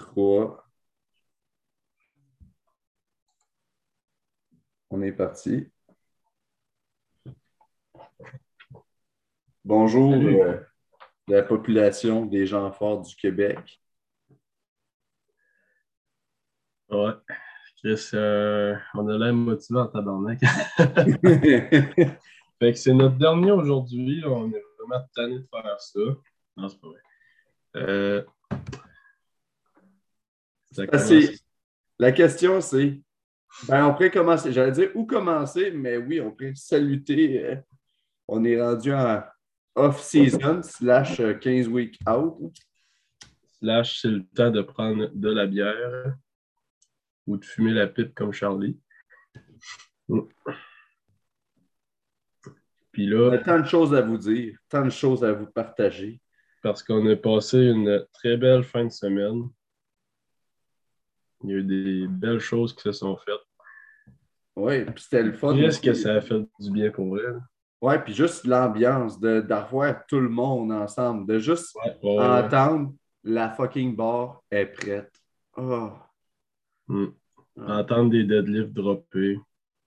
3. On est parti. Bonjour euh, la population des gens forts du Québec. Ouais. Chris, euh, on a l'air motivé en tabarnak. fait que c'est notre dernier aujourd'hui. On est vraiment tanné de faire ça. Non, c'est pas vrai. Euh, La question, c'est ben, on pourrait commencer. J'allais dire où commencer, mais oui, on pourrait saluter. euh, on est rendu en off-season slash euh, 15 week out. Slash, c'est le temps de prendre de la bière ou de fumer la pipe comme Charlie. Puis là, tant de choses à vous dire, tant de choses à vous partager. parce qu'on a passé une très belle fin de semaine, il y a eu des belles choses qui se sont faites. Oui, puis c'était le fun. Qu'est-ce que ça a fait du bien pour elle? Ouais, puis juste l'ambiance de- d'avoir tout le monde ensemble, de juste Ouais, ouais, ouais. entendre la fucking bar est prête. Oh, Mm. Entendre des deadlifts dropper.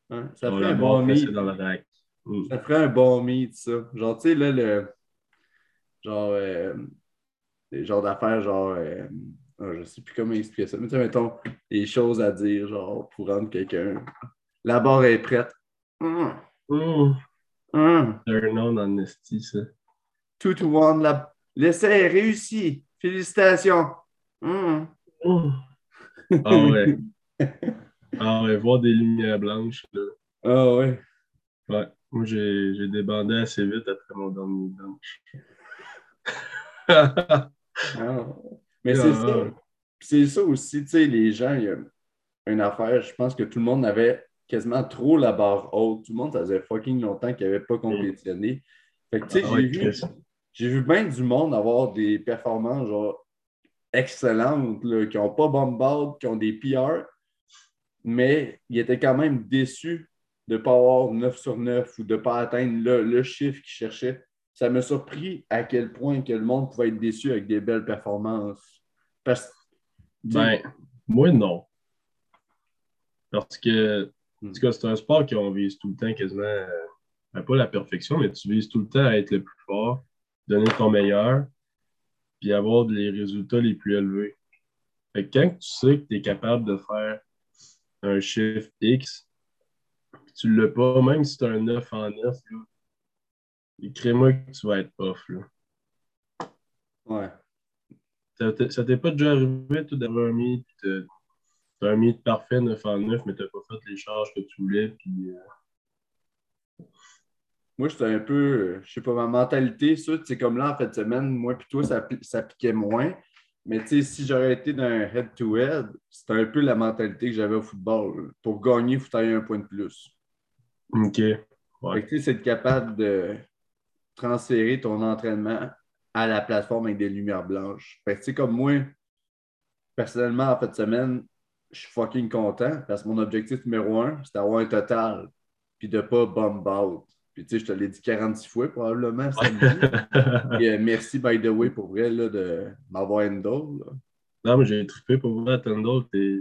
hein, ça ferait un bon meet. dans le rack. Mm. Ça ferait un bon meet, ça. Genre, tu sais, là, le. Genre, euh, des genres d'affaires, genre. euh, ah, je sais plus comment expliquer ça. Mais tu sais, mettons, des choses à dire, genre, pour rendre quelqu'un. La barre est prête. Hum, Mm. hum. Turn on en esti, ça. Two to one. La... L'essai est réussi. Félicitations. Hum. Mm. Ah ouais. Ah ouais, voir des lumières blanches, là. Ah ouais. Ouais. Moi, j'ai j'ai débandé assez vite après mon dernier lunch. Ah. Mais c'est Ah. ça. Puis C'est ça aussi, tu sais, les gens, il y a une affaire, je pense que tout le monde avait quasiment trop la barre haute. Tout le monde, ça faisait fucking longtemps qu'il n'avait pas compétitionné. Fait que, tu sais, Ah j'ai vu, j'ai vu bien du monde avoir des performances, genre, excellentes, là, qui n'ont pas bomb out, qui ont des PR, mais ils étaient quand même déçus de ne pas avoir 9 sur 9 ou de ne pas atteindre le, le chiffre qu'ils cherchaient. Ça m'a surpris à quel point que le monde pouvait être déçu avec des belles performances. Parce Ben, moi, non. Parce que, en tout cas, c'est un sport qu'on vise tout le temps quasiment, euh, ben, pas la perfection, mais tu vises tout le temps à être le plus fort, donner ton meilleur, puis avoir les résultats les plus élevés. Fait que quand tu sais que tu es capable de faire un chiffre X, tu ne l'as pas, même si tu as un 9 en 9, là, écris-moi que tu vas être off. Là. ouais. Ça t'est- ça t'est pas déjà arrivé, toi, d'avoir un puis t'as- un meet parfait 9 en 9, mais t'as pas fait les charges que tu voulais, puis euh, Moi, j'étais un peu, je sais pas, ma mentalité, ça, c'est comme là, en fait, semaine, moi puis toi, ça, ça piquait moins. Mais tu sais, si j'aurais été dans un head-to-head, c'était un peu la mentalité que j'avais au football. Pour gagner, il faut tailler un point de plus. OK. Ouais. tu sais, c'est être capable de transférer ton entraînement à la plateforme avec des lumières blanches. Fait que, tu sais, comme moi, personnellement, en fait, de semaine, je suis fucking content parce que mon objectif numéro un, c'est d'avoir un total puis de pas bomb out. Puis, tu sais, je te l'ai dit 46 fois probablement. Et, euh, merci, by the way, pour vrai, là, de m'avoir là. non, mais j'ai trippé pour Tendall. T'es...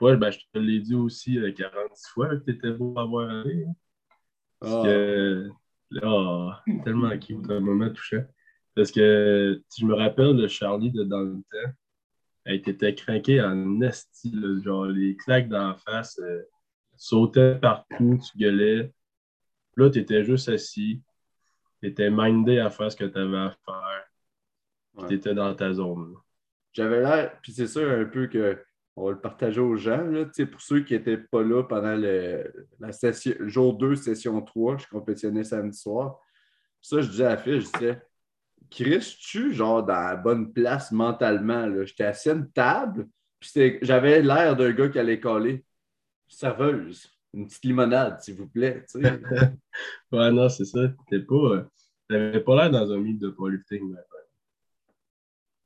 Ouais, ben, je te l'ai dit aussi euh, 46 fois que t'étais beau à voir aller. hein. Parce Ah. que, oh, tellement cute, un moment touchant. Parce que si je me rappelle de Charlie de dans le temps, elle était craquée en esti, genre les claques d'en face, euh, sautait partout, tu gueulais. Là, tu étais juste assis, tu étais mindé à faire ce que tu avais à faire, puis tu étais dans ta zone. J'avais l'air, puis c'est sûr un peu que on va le partager aux gens, là, pour ceux qui n'étaient pas là pendant le, la session, jour 2, session 3, je compétitionnais samedi soir. Ça, je disais à la fille, je disais, Chris, tu genre dans la bonne place mentalement? J'étais assis à une table, puis j'avais l'air d'un gars qui allait coller. Serveuse, une petite limonade, s'il vous plaît. Ouais, non, c'est ça. T'étais pas. euh, T'avais pas l'air dans un mythe de powerlifting. mais-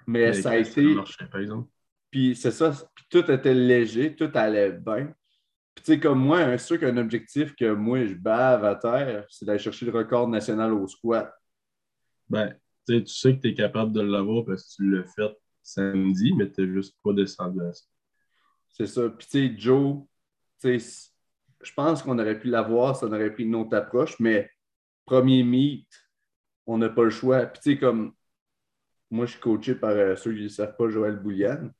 Mais mais ça a été. marchait, par exemple. Puis c'est ça, puis tout était léger, tout allait bien. Puis tu sais, comme moi, un sûr qu'un objectif que moi, je bave à terre, c'est d'aller chercher le record national au squat. Ben, tu sais, tu sais que tu es capable de l'avoir parce que tu l'as fait samedi, mais tu n'es juste pas descendu à ça. C'est ça. Puis, tu sais, Joe, tu sais, je pense qu'on aurait pu l'avoir, ça aurait pris une autre approche, mais premier meet, on n'a pas le choix. Puis, tu sais, comme moi, je suis coaché par euh, ceux qui ne savent pas, Joël Bouliane.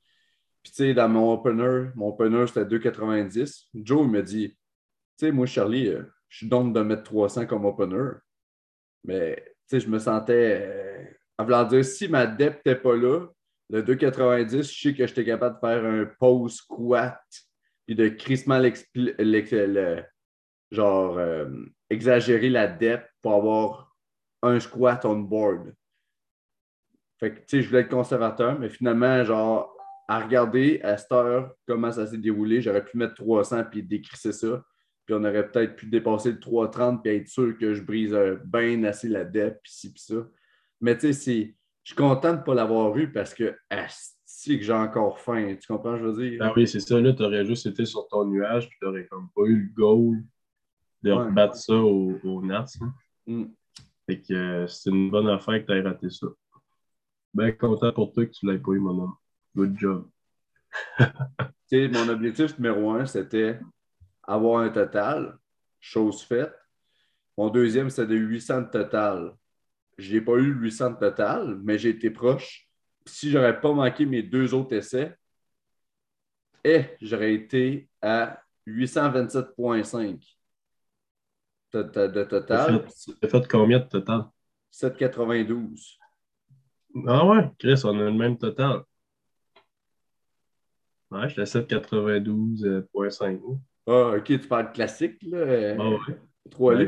Puis, tu sais, dans mon opener, mon opener, c'était 2,90. Joe, il me dit, tu sais, moi, Charlie, euh, je suis donc de mettre 300 comme opener. Mais, tu sais, je me sentais, euh, en voulant dire, si ma depth n'était pas là, le 2,90, je sais que j'étais capable de faire un pose squat puis de crissement le, genre exagérer la depth pour avoir un squat on board. Fait que, tu sais, je voulais être conservateur, mais finalement, genre, à regarder à cette heure comment ça s'est déroulé, j'aurais pu mettre 300 puis décrisser ça. Puis on aurait peut-être pu dépasser le 330 puis être sûr que je brise bien assez la dette, puis ci, puis ça. Mais tu sais, je suis content de ne pas l'avoir eu parce que, si que j'ai encore faim. Tu comprends, je veux dire? Ah oui, c'est ça. Là, tu aurais juste été sur ton nuage puis tu n'aurais comme pas eu le goal de rebattre ça au, au Nats. Mm. Fait que euh, c'est une bonne affaire que tu aies raté ça. Ben content pour toi que tu l'aies pas eu, mon homme. Good job. mon objectif numéro un, c'était avoir un total, chose faite. Mon deuxième, c'était de 800 de total. Je n'ai pas eu 800 de total, mais j'ai été proche. Si je n'aurais pas manqué mes deux autres essais, eh, j'aurais été à 827,5 de, de, total. Tu as fait combien de total? 7,92. Ah ouais, Chris, on a le même total. Ouais, j'étais à 792.5. Ah, ok, tu parles classique, là. Ah ouais. 3 ouais,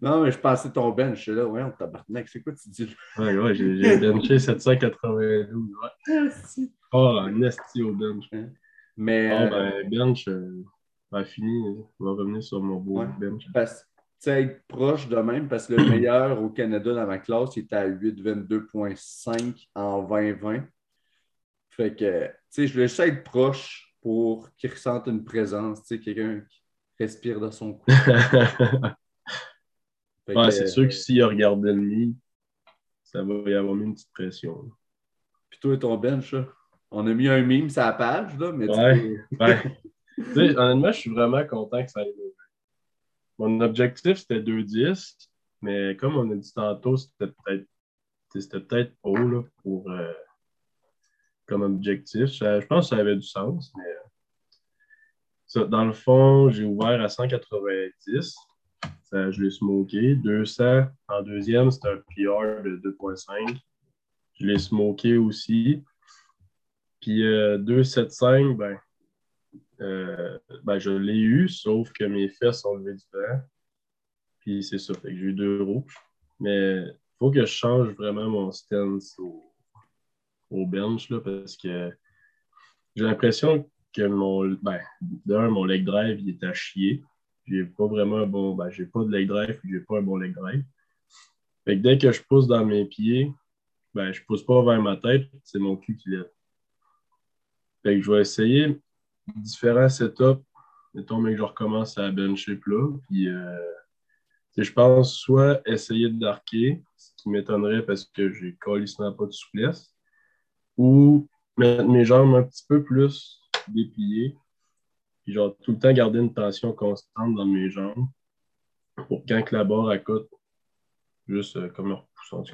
Non, mais je pensais ton bench, là. Ouais, on tabarnak. C'est quoi tu dis? Ouais, ouais, j'ai benché 792. Ouais. Oh, un esti au bench. Hein? Mais. Oh, ben, bench, euh, ben, fini. On va revenir sur mon beau bench. Parce être proche de même parce que le meilleur au Canada dans ma classe, il était à 8,22,5 en 2020. Fait que, sais, je voulais juste être proche pour qu'il ressente une présence, tu sais, quelqu'un qui respire dans son cou. ouais, c'est sûr que s'il a regardé le ça va y avoir mis une petite pression. Puis toi et ton bench, on a mis un mime sur la page, là, mais ouais, ouais. tu sais, honnêtement, je suis vraiment content que ça ait mon objectif, c'était 2-10, mais comme on a dit tantôt, c'était peut-être peut-être haut là, pour, euh, comme objectif. Je, pense que ça avait du sens, mais dans le fond, j'ai ouvert à 190. Ça, je l'ai smoké. 200 en deuxième, c'était un PR de 2.5. Je l'ai smoké aussi. Puis euh, 2,75, ben, euh, ben, je l'ai eu, sauf que mes fesses sont levées du vent. Puis c'est ça, que j'ai eu deux rouges. Mais il faut que je change vraiment mon stance au, au bench là, parce que j'ai l'impression que mon, ben, d'un, mon leg drive il est à chier. J'ai pas vraiment un bon. Ben, j'ai pas de leg drive j'ai pas un bon leg drive. Fait que dès que je pousse dans mes pieds, ben, je pousse pas vers ma tête, c'est mon cul qui lève. Fait que je vais essayer différents setups. Mettons, mais que je recommence à bencher plat. Puis, euh, je pense soit essayer de darker, ce qui m'étonnerait parce que j'ai colissement pas de souplesse, ou mettre mes jambes un petit peu plus dépliées. Puis, genre, tout le temps garder une tension constante dans mes jambes pour quand que la barre à côte, juste euh, comme un repoussant.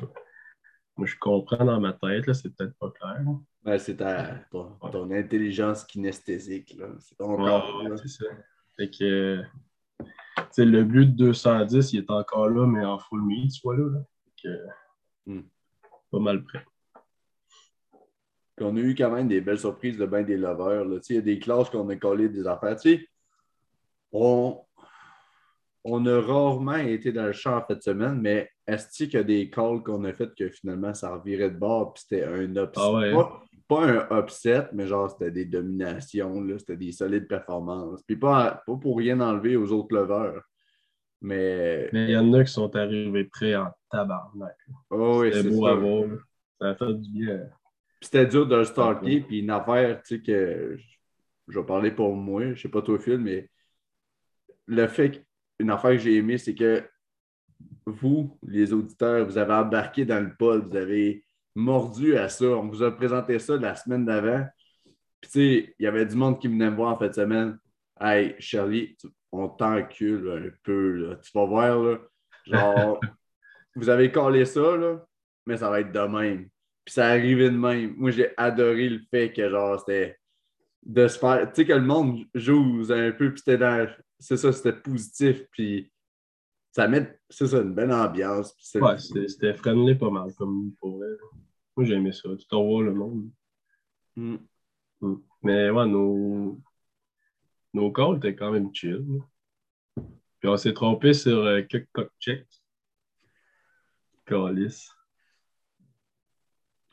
Moi, je comprends dans ma tête, là, c'est peut-être pas clair. Ben, c'est ta, ton, intelligence kinesthésique. C'est ton corps. c'est ça. Fait que, le but de 210, il est encore là, mais en full meat, tu vois là. Hmm. Pas mal prêt. On a eu quand même des belles surprises de bien des lovers. Il y a des classes qu'on a collé des affaires. on, on a rarement été dans le champ cette semaine, mais est-ce qu'il y a des calls qu'on a fait que finalement ça revirait de bord puis c'était un upset? Ah pas un upset, mais genre c'était des dominations, c'était des solides performances. Puis pas, pas pour rien enlever aux autres leveurs. Mais. Il y en a qui sont arrivés prêts en tabarnak. Oh, oui, c'était beau à voir. Ça a fait du bien. C'était dur de le starter. Puis une affaire, tu sais, que je vais parler pour moi, je sais pas toi, Phil, mais le fait qu'une affaire que j'ai aimée, c'est que vous, les auditeurs, vous avez embarqué dans le pod, vous avez mordu à ça. On vous a présenté ça la semaine d'avant. Puis, tu sais, il y avait du monde qui venait me voir en fin de semaine. Hey, Charlie, on t'encule un peu, là. Tu vas voir, là. Genre, vous avez collé ça, là, mais ça va être de même. Puis ça arrivé de même. Moi, j'ai adoré le fait que, genre, c'était de se faire. Tu sais, que le monde joue un peu, puis c'était dans. C'est ça, c'était positif, puis ça met. C'est ça, une belle ambiance. Ouais, c'était friendly pas mal, comme pour vrai. Moi, j'ai aimé ça. Tu t'en vois le monde. Mm. Mm. Mais ouais, nos, nos calls étaient quand même chill. Puis on s'est trompé sur euh, check. Calice.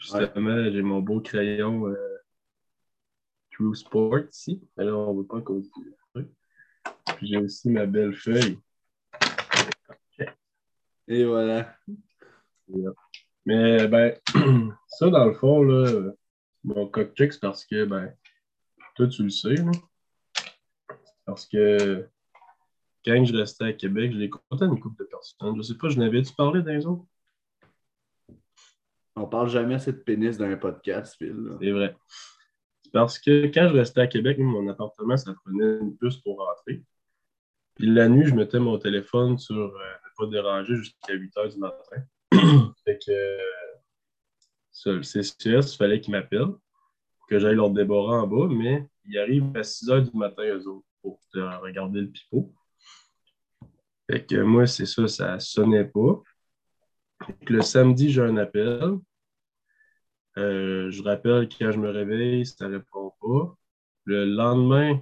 Justement, j'ai mon beau crayon euh, True Sport ici. Alors, on ne veut pas qu'on Puis j'ai aussi ma belle feuille. Et voilà. Mais ben, ça, dans le fond, là, mon cockcheck, c'est parce que ben, toi, tu le sais. Là. Parce que quand je restais à Québec, je l'ai à une couple de personnes. Je sais pas, je n'avais-tu parlé d'un autre? On parle jamais assez de pénis dans un podcast, Phil. C'est vrai. Parce que quand je restais à Québec, mon appartement, ça prenait une puce pour rentrer. Puis la nuit, je mettais mon téléphone sur euh, ne pas déranger jusqu'à 8 h du matin. fait que ça, le CCS, il fallait qu'ils m'appellent que j'aille leur déborrer en bas, mais ils arrivent à 6 h du matin, eux autres, pour regarder le pipeau. Fait que moi, c'est ça, ça sonnait pas. Le samedi, j'ai un appel. Euh, je rappelle quand je me réveille, ça ne répond pas. Le lendemain,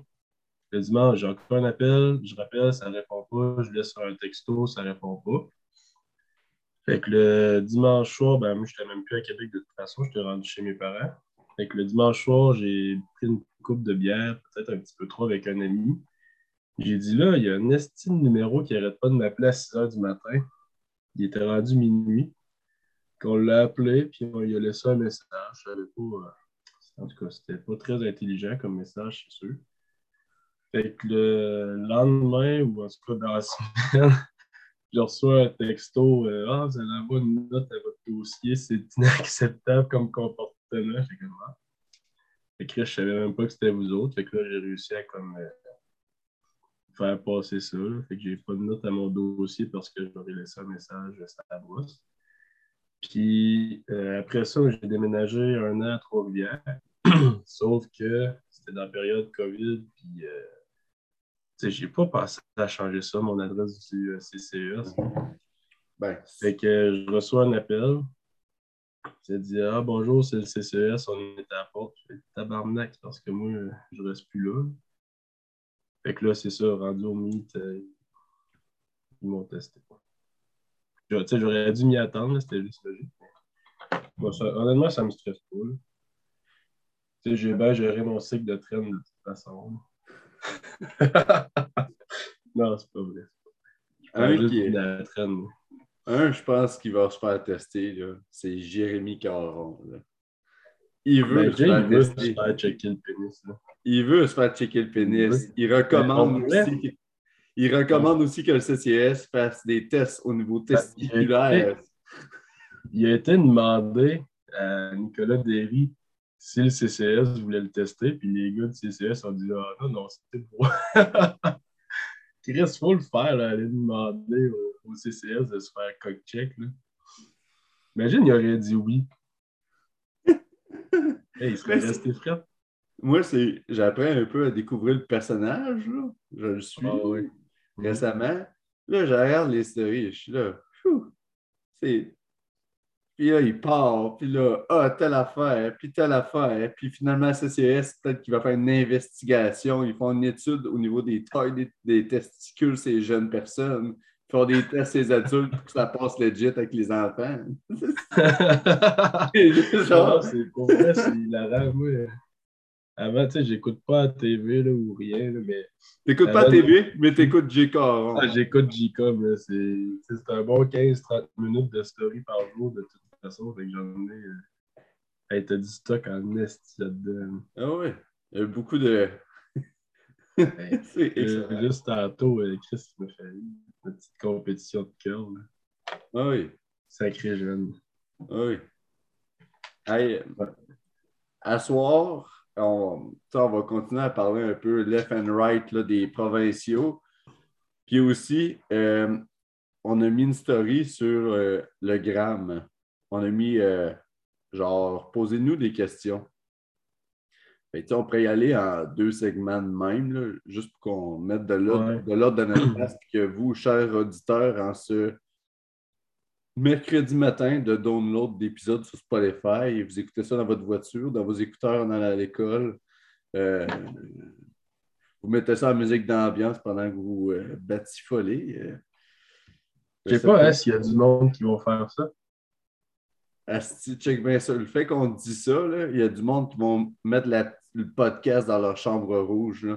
le dimanche, j'ai encore un appel, je rappelle, ça ne répond pas. Je laisse un texto, ça ne répond pas. Fait que le dimanche soir, ben, moi, je n'étais même plus à Québec de toute façon, j'étais rendu chez mes parents. Fait que le dimanche soir, j'ai pris une coupe de bière, peut-être un petit peu trop avec un ami. J'ai dit là, il y a un estime numéro qui n'arrête pas de m'appeler à 6 h du matin. Il était rendu minuit. Qu'on l'a appelé, puis on lui a laissé un message. Je savais pas. Euh, en tout cas, c'était pas très intelligent comme message, c'est sûr. Fait que le lendemain, ou en tout cas dans la semaine, je reçois un texto euh, Ah, vous allez avoir une note à votre dossier, c'est inacceptable comme comportement. Fait que, je savais même pas que c'était vous autres. Fait que là, j'ai réussi à euh, faire passer ça. Fait que j'ai pas de note à mon dossier parce que j'aurais laissé un message à la brosse. Puis euh, après ça, j'ai déménagé un an à Trois-Rivières. Sauf que c'était dans la période COVID. Puis euh, j'ai pas pensé à changer ça, mon adresse du euh, CCES. Ben, fait que je reçois un appel. J'ai dit Ah bonjour, c'est le CCES, on est à la porte. Je fais tabarnak parce que moi, je reste plus là. Fait que là, c'est ça, rendu au mythe, euh, ils m'ont testé. J'aurais dû m'y attendre, c'était juste logique. honnêtement, ça me stresse pas. J'ai bien géré mon cycle de traîne de toute façon. non, c'est pas vrai. Un, qui la traîne. Un, je pense qu'il va se faire tester, c'est Jérémy Caron. Il veut, ben, se, faire checker le pénis. Il veut se faire checker le pénis. Il recommande aussi. Il recommande aussi que le CCS fasse des tests au niveau ben, testiculaire. Il a été demandé à Nicolas Derry si le CCS voulait le tester, puis les gars du CCS ont dit Ah non, non, c'était pour. Chris, il faut le faire, là, aller demander au, CCS de se faire cock-check. Imagine, il aurait dit oui. il serait resté frais. Moi, c'est j'apprends un peu à découvrir le personnage. Là. Je le suis ah récemment. Là, je regarde les stories. Je suis là. C'est puis là, il part, puis là, ah, telle affaire, puis telle affaire. Puis finalement, CCS, peut-être qu'il va faire une investigation. Ils font une étude au niveau des tailles des, testicules, ces jeunes personnes. Ils font des tests ces adultes pour que ça passe legit avec les enfants. c'est pour vrai, c'est hilarant. Avant, tu sais, j'écoute pas la TV là, ou rien, là, mais. T'écoutes pas la TV, mais t'écoutes j Ah, j'écoute j mais c'est un bon 15-30 minutes de story par jour de toute façon. Fait que j'en ai. Euh... Hey, t'as du stock en est là-dedans. Ah ouais. Il y a beaucoup de. c'est euh, juste tantôt, euh, Chris me fait une petite compétition de cœur. Ah oui. Sacré jeune. Ah oui. Hey, à soir, on, on, va continuer à parler un peu left and right là, des provinciaux. Puis aussi, euh, on a mis une story sur euh, le gramme. On a mis euh, genre, posez-nous des questions. on pourrait y aller en deux segments de même, juste pour qu'on mette de l'ordre de, notre place, que vous, chers auditeurs, en ce mercredi matin, de download d'épisodes sur Spotify, et vous écoutez ça dans votre voiture, dans vos écouteurs en allant à l'école. Euh, vous mettez ça en musique d'ambiance pendant que vous euh, batifolez. Euh. Je sais pas hein, s'il y a du monde qui va faire ça. Asti, check bien ça. Le fait qu'on dit ça, il y a du monde qui vont mettre le podcast dans leur chambre rouge.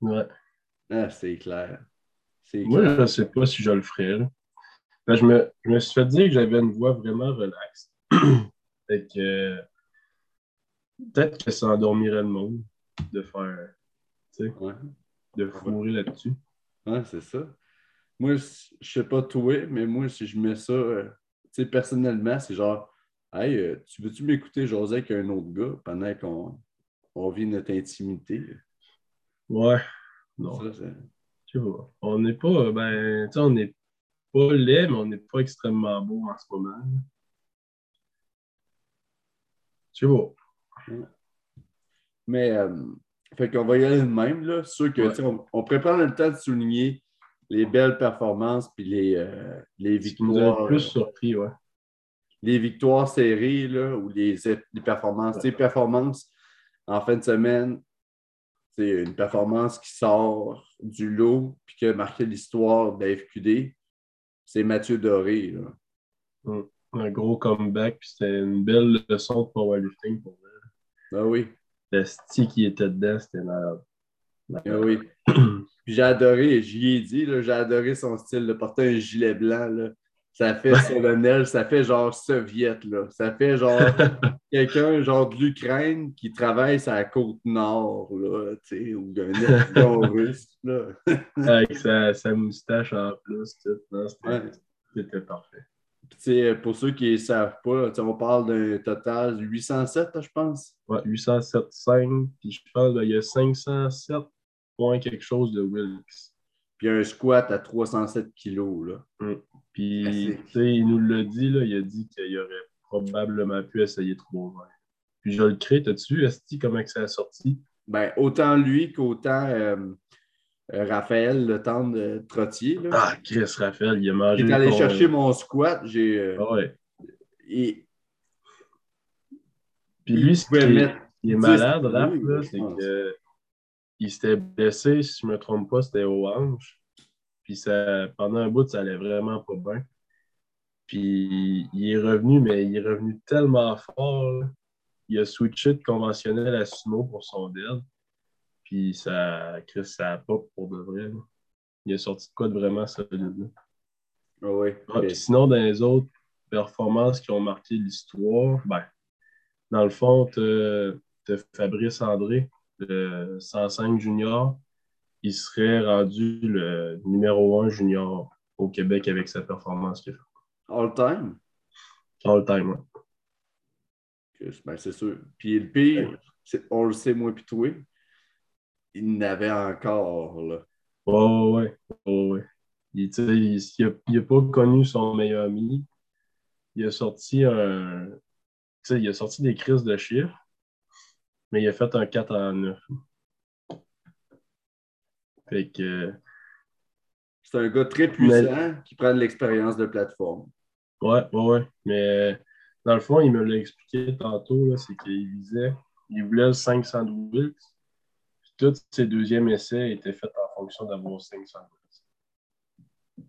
Ouais. Ah, c'est clair. Moi, je ne sais pas si je le ferais. Ben, je, me, je, me, suis fait dire que j'avais une voix vraiment relaxe. fait que peut-être que ça endormirait le monde de faire, tu sais, de fourrer là-dessus. Ouais, c'est ça. Moi, je sais pas toi, mais moi, si je mets ça, euh, tu sais, personnellement, c'est genre, Hey, euh, tu veux-tu m'écouter José avec un autre gars pendant qu'on on vit notre intimité? Ouais. Non. tu vois. On n'est pas, ben, tu sais, on n'est pas laid, mais on n'est pas extrêmement beau en ce moment. Tu vois. Mais, euh, fait qu'on va y aller de même, là. Sûr que, on, on pourrait prendre le temps de souligner les belles performances puis les, euh, les victoires. plus surpris, ouais les victoires serrées là, ou les, les performances. Les performances en fin de semaine, c'est une performance qui sort du lot puis qui a marqué l'histoire de la FQD. C'est Mathieu Doré. Mm. Un gros comeback, puis c'était une belle leçon de powerlifting pour lui. Ah oui. Le style qui était dedans, c'était malade. Ah oui. j'ai adoré, j'y ai dit, j'ai adoré son style de porter un gilet blanc. Là. Ça fait solennel, ça fait genre soviet, là. Ça fait genre quelqu'un genre de l'Ukraine qui travaille sur la côte nord, là, tu sais, ou d'un russe, là. Avec sa, moustache en plus, c'était parfait. Puis, pour ceux qui ne savent pas, on parle d'un total de 807, je pense. Ouais, 807,5. Puis je pense qu'il y a 507 points quelque chose de Wilkes. Puis un squat à 307 kilos. Là. Mm. Puis, il nous l'a dit, là, il a dit qu'il aurait probablement pu essayer 320. Puis je le crée, t'as-tu vu, Esti, comment que ça a sorti? Ben, autant lui qu'autant euh, euh, Raphaël, le temps de Trottier. Là. Ah, Chris Raphaël, il a mangé. J'étais allé chercher mon squat, j'ai. Euh, ah ouais. Et... Puis lui, ce il est malade, Raph, là, c'est que il s'était blessé, si je ne me trompe pas, c'était au hanche. Puis ça, pendant un bout, ça allait vraiment pas bien. Puis il est revenu, mais il est revenu tellement fort. Il a switché de conventionnel à sumo pour son dead. Puis ça, Chris, ça a pas pour de vrai. Il a sorti de quoi de vraiment solide. Ah oui. Ah, sinon, dans les autres performances qui ont marqué l'histoire, ben, dans le fond, de Fabrice André, le 105 junior, il serait rendu le numéro 1 junior au Québec avec sa performance qu'il All time? All time, oui. Ben, c'est sûr. Puis le pire, on le sait, moi puis il n'avait encore. Là. Oh, ouais. Oh, ouais. Il n'a pas connu son meilleur ami. Il a sorti un. Il a sorti des crises de chiffres mais il a fait un 4 en 9. Fait que. C'est un gars très puissant qui prend de l'expérience de plateforme. Ouais, ouais, ouais. Mais dans le fond, il me l'a expliqué tantôt, c'est qu'il visait, il voulait le 500 Wilks. Puis tous ses deuxièmes essais étaient faits en fonction d'avoir 500 Wilks.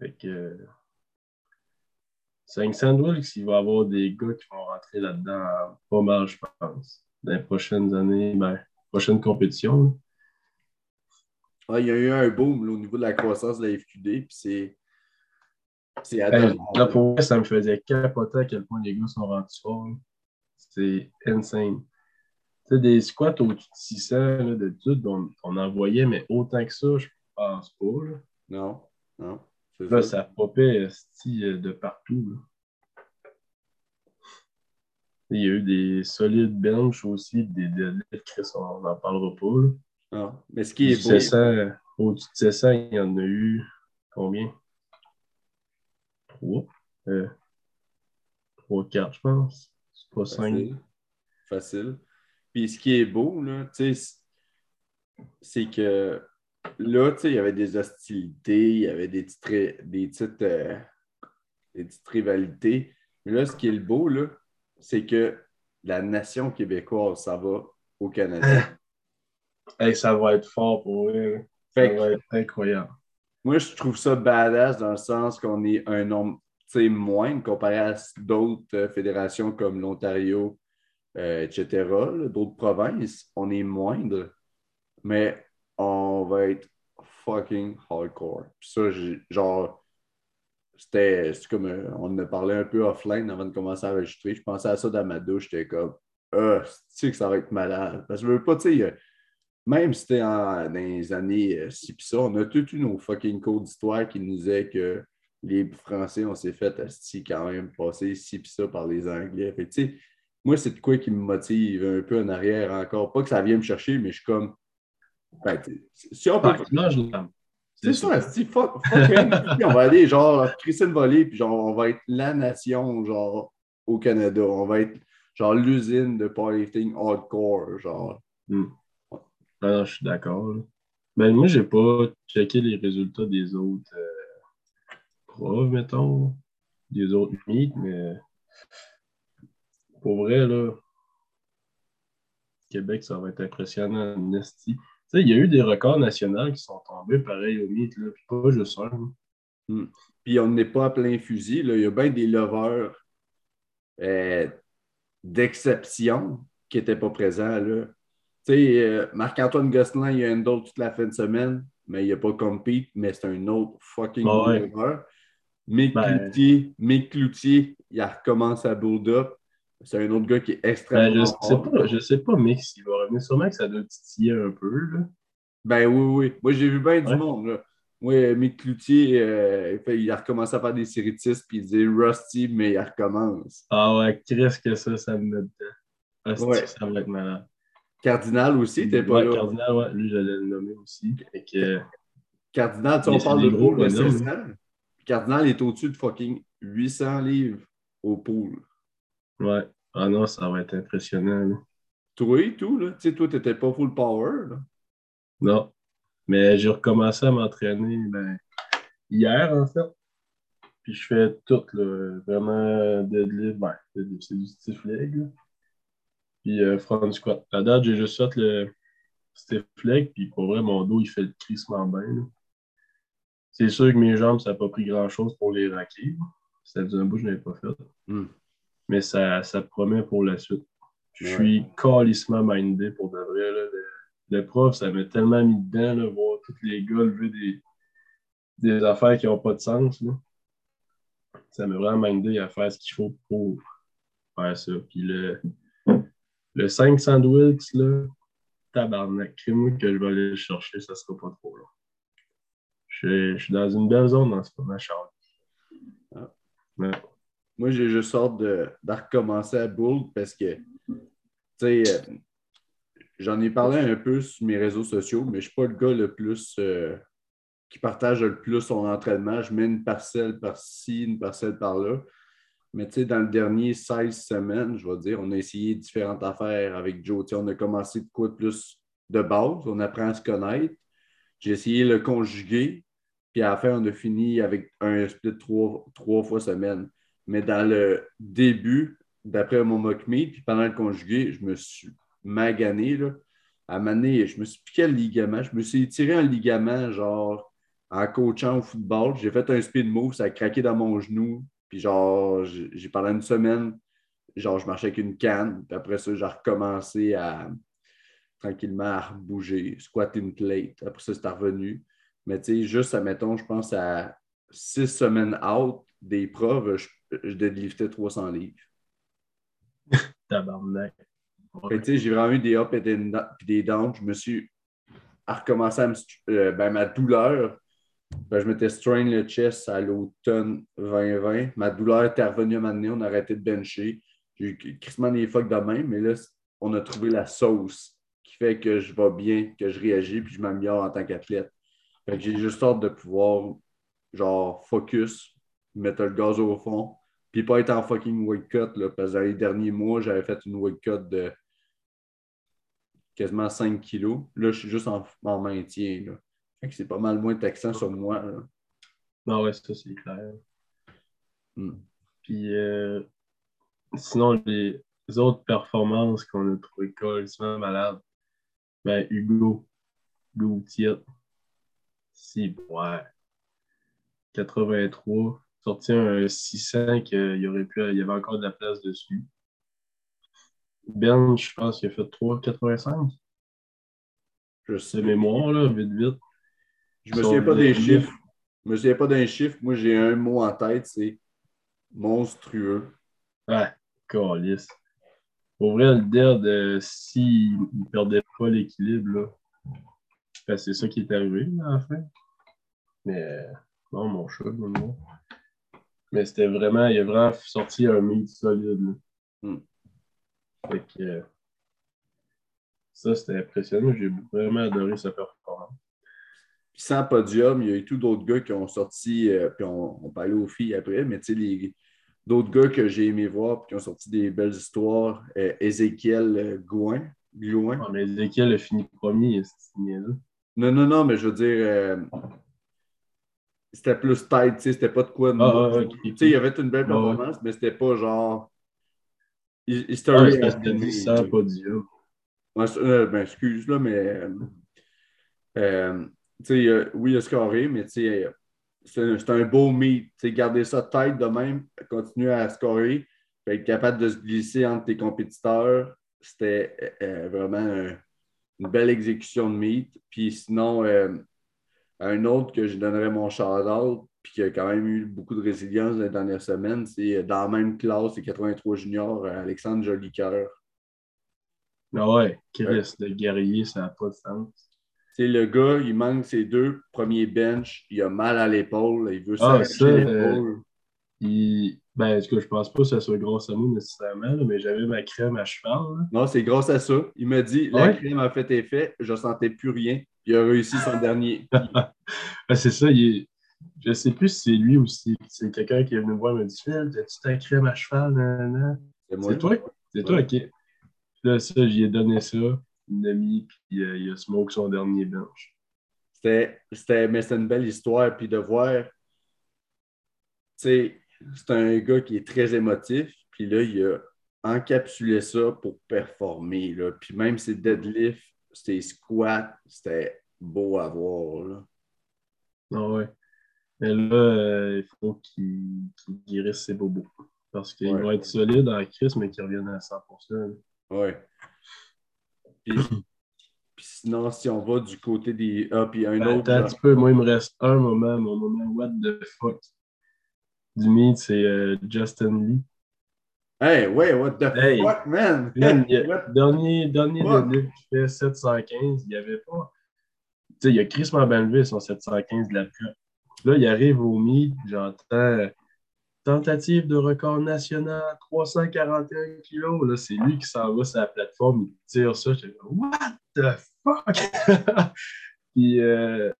Fait que. 500 Wilks, il va y avoir des gars qui vont rentrer là-dedans pas mal, je pense. Dans les prochaines années, ben, prochaine compétition. il y a eu un boom au niveau de la croissance de la FQD, puis c'est. C'est là, pour moi, ça me faisait capoter à quel point les gars sont rendus forts. C'est insane. Tu sais, des squats au-dessus de 600, là, de tout, on, on, en voyait, mais autant que ça, je pense pas. Non, non. Là, ça popait euh, de partout. Il y a eu des solides benches aussi, des deadlifts, on n'en parlera pas. Ah, mais ce qui est beau. Au-dessus de 700, il y en a eu combien? Trois. Euh, trois, quatre, je pense. C'est pas cinq. Facile. Puis ce qui est beau, là, c'est que là, il y avait des hostilités, il y avait des petites, des petites, euh, des petites rivalités. Mais là, ce qui est le beau, là, c'est que la nation québécoise, ça va au Canada. Hey, ça va être fort pour eux. Ça va être incroyable. Moi, je trouve ça badass dans le sens qu'on est un nombre moindre comparé à d'autres euh, fédérations comme l'Ontario, euh, etc., d'autres provinces. On est moindre, mais on va être fucking hardcore. Puis ça, genre, c'était comme euh, on en a parlé un peu offline avant de commencer à enregistrer. Je pensais à ça dans ma douche, j'étais comme, ah, tu sais que ça va être malade? Parce que je veux pas, tu sais, même si c'était dans les années ci ça, on a tout eu nos fucking codes d'histoire qui nous disaient que les Français, on s'est fait quand même passer ci pis ça par les Anglais. Fait, moi, c'est de quoi qui me motive un peu en arrière encore. Pas que ça vienne me chercher, mais je suis comme. Ben, si on peut. C'est ça, c'est fuck, on va aller genre Christine Volley, puis genre on va être la nation genre au Canada. On va être genre l'usine de powerlifting hardcore, genre. Hmm. non, je suis d'accord. Ben moi, j'ai pas checké les résultats des autres. Euh, mettons, des autres mythes, mais pour vrai, là, Québec, ça va être impressionnant. Sais, il y a eu des records nationaux qui sont tombés pareil au mythe, là, puis pas juste un. Hmm. Puis on n'est pas à plein fusil. Là. Il y a bien des lovers euh, d'exception qui n'étaient pas présents. Là. Tu sais, euh, Marc-Antoine Gosselin, il a un autre toute la fin de semaine, mais il n'a pas compete, mais c'est un autre fucking ah lover. Mick ben... Cloutier, Mick Cloutier, il a recommencé à build up. C'est un autre gars qui est extrêmement. Ben, je, sais pas, je sais pas, va revenir. Sûrement que ça doit titiller un peu. Là. Ben oui, oui. Moi, j'ai vu bien du monde. Là. Oui, Mick Cloutier, euh, il a recommencé à faire des séries puis il dit Rusty, mais il recommence. Ah ouais, qu'est-ce que ça, ça me met dedans. ouais. ça va être malade. Cardinal aussi, t'es pas là. Cardinal, ouais, lui, j'allais le nommer aussi. Cardinal, tu on parle de gros, 16 Cardinal est au-dessus de fucking 800 livres au pool. Ouais. Ah non, ça va être impressionnant. Là. Toi et tout, là. Tu sais, toi, t'étais pas full power, là. Non. Mais j'ai recommencé à m'entraîner ben, hier, en fait. Puis je fais tout, là. Vraiment deadlift. Ben, c'est du stiff leg, Puis euh, front squat. À date, j'ai juste fait le stiff leg. Puis pour vrai, mon dos, il fait le crissement bien, là. C'est sûr que mes jambes, ça n'a pas pris grand-chose pour les raquer. Ça faisait un bout que je n'avais pas fait. Hmm. Mais ça, ça promet pour la suite. Je suis calissement mindé pour de vrai. Le, prof, ça m'a tellement mis dedans, là, voir tous les gars lever des, des affaires qui n'ont pas de sens. Ça m'a vraiment mindé à faire ce qu'il faut pour faire ça. Puis le, le 500 Wilks, là, tabarnak, que je vais aller le chercher, ça sera pas trop long. Je, suis dans une belle zone en ce moment, Charles. Ah. Moi, j'ai juste hâte de, recommencer à Bull parce que, tu sais, euh, j'en ai parlé un peu sur mes réseaux sociaux, mais je ne suis pas le gars le plus euh, qui partage le plus son entraînement. Je mets une parcelle par-ci, une parcelle par-là. Mais tu sais, dans le dernier 16 semaines, je vais dire, on a essayé différentes affaires avec Joe. on a commencé de quoi plus de base, on apprend à se connaître. J'ai essayé le conjuguer. Puis à la fin, on a fini avec un split trois, trois fois semaine. Mais dans le début, d'après mon mock puis pendant le conjugué, je me suis magané. Là. À un je me suis piqué le ligament. Je me suis tiré un ligament, genre, en coachant au football. J'ai fait un speed move, ça a craqué dans mon genou. Puis, genre, j'ai pendant une semaine, genre, je marchais avec une canne. Puis après ça, j'ai recommencé à tranquillement à bouger, squat in plate. Après ça, c'est revenu. Mais tu sais, juste, admettons, je pense à six semaines out des preuves, je, je deadliftais 300 livres. Tabarnak. j'ai vraiment eu des ups et des downs. Je me suis recommencé à me, euh, ben, ma douleur. Ben, je m'étais strain le chest à l'automne 2020. Ma douleur était revenue à m'amener. On a arrêté de bencher. j'ai eu crissement des fuck de même, mais là, on a trouvé la sauce qui fait que je vais bien, que je réagis, puis je m'améliore en tant qu'athlète. Fait que j'ai juste hâte de pouvoir, genre, focus, mettre le gaz au fond, puis pas être en fucking weight cut, là, parce que dans les derniers mois, j'avais fait une weight cut de quasiment 5 kilos. Là, je suis juste en, maintien. Là. Fait que c'est pas mal moins taxant sur moi. Là. Non, ouais, ça, c'est clair. Hmm. Puis, euh, sinon, les autres performances qu'on a trouvées complètement malades, ben, Hugo, Hugo si, ouais, 83, sorti un 600 qu'il y aurait pu, il y avait encore de la place dessus. Ben, je pense qu'il a fait 3,85. Je sais mémoire, là, vite, vite. Je me souviens pas des chiffres. Je me souviens pas d'un chiffre. Moi, j'ai un mot en tête, c'est monstrueux. Ouais, calice. Pour vrai, le dead, s'il ne perdait pas l'équilibre, là, ben, c'est ça qui est arrivé, à la fin. Mais, non, mon chat, mon Mais c'était vraiment, il a vraiment sorti un mythe solide. Hmm. Fait que, euh, ça, c'était impressionnant. J'ai vraiment adoré sa performance. Puis sans podium, il y a eu tout d'autres gars qui ont sorti, euh, puis on, on parlait aux filles après, mais tu sais, d'autres gars que j'ai aimé voir, puis qui ont sorti des belles histoires. Euh, Ézéchiel Gouin. Gouin. mais Ézéchiel a fini premier, là. Non, non, non, mais je veux dire, c'était plus tight, tu sais, c'était pas de quoi. Ah, tu sais, il y avait une belle performance, mais c'était pas genre. C'était un. C'était ça, pas Dieu. Euh, ben, excuse, là, mais. Euh, euh, tu sais, oui, il a scoré, mais tu sais, c'est un beau meet. Tu sais, garder ça tête de même, continuer à scorer, être capable de se glisser entre tes compétiteurs, c'était vraiment une belle exécution de meet. Puis sinon, un autre que je donnerais mon shout puis qui a quand même eu beaucoup de résilience dans les dernières semaines, c'est euh, dans la même classe, c'est 83 juniors, euh, Alexandre Jolicoeur. Ah ouais, Chris, le guerrier, ça n'a pas de sens. C'est le gars, il manque ses deux premiers bench, il a mal à l'épaule, il veut ah, s'arracher l'épaule. Euh, ben, est-ce que je pense pas que ça soit grâce à nous nécessairement, mais j'avais ma crème à cheval. Non, c'est grâce à ça. Il m'a dit la crème a fait effet, je ne sentais plus rien. Il a réussi son dernier. c'est ça, il est... je sais plus si c'est lui ou si c'est quelqu'un qui est venu me voir et me dit As-tu ta crème à cheval C'est toi? C'est toi, ok. Là, ça, j'y ai donné ça, une amie, puis euh, il a smoke son dernier bench. C'était, mais c'est une belle histoire, puis de voir, tu sais, c'est un gars qui est très émotif, puis là, il a encapsulé ça pour performer, là. Puis même ses deadlifts, ses squats, c'était beau à voir. Là. Ah ouais. Mais là, euh, il faut qu'il guérisse ses bobos. Parce qu'il va être solide en crise, mais qu'il revienne à 100%. Oui. Puis, puis, sinon, si on va du côté des. Ah, puis un ben, autre. Attends un petit peu, moi, il me reste un moment, mon moment what the fuck. Du meet, c'est euh, Justin Lee. Hey, ouais, what the fuck, man? dernier dernier deadlift qui fait 715, il n'y avait pas. Tu sais, il y a Chris Mabanville, son 715 de la preuve. Là, il arrive au meet, j'entends tentative de record national, 341 kilos. Là, c'est lui qui s'en va sur la plateforme, il tire ça. Je dis, what the fuck? puis, euh,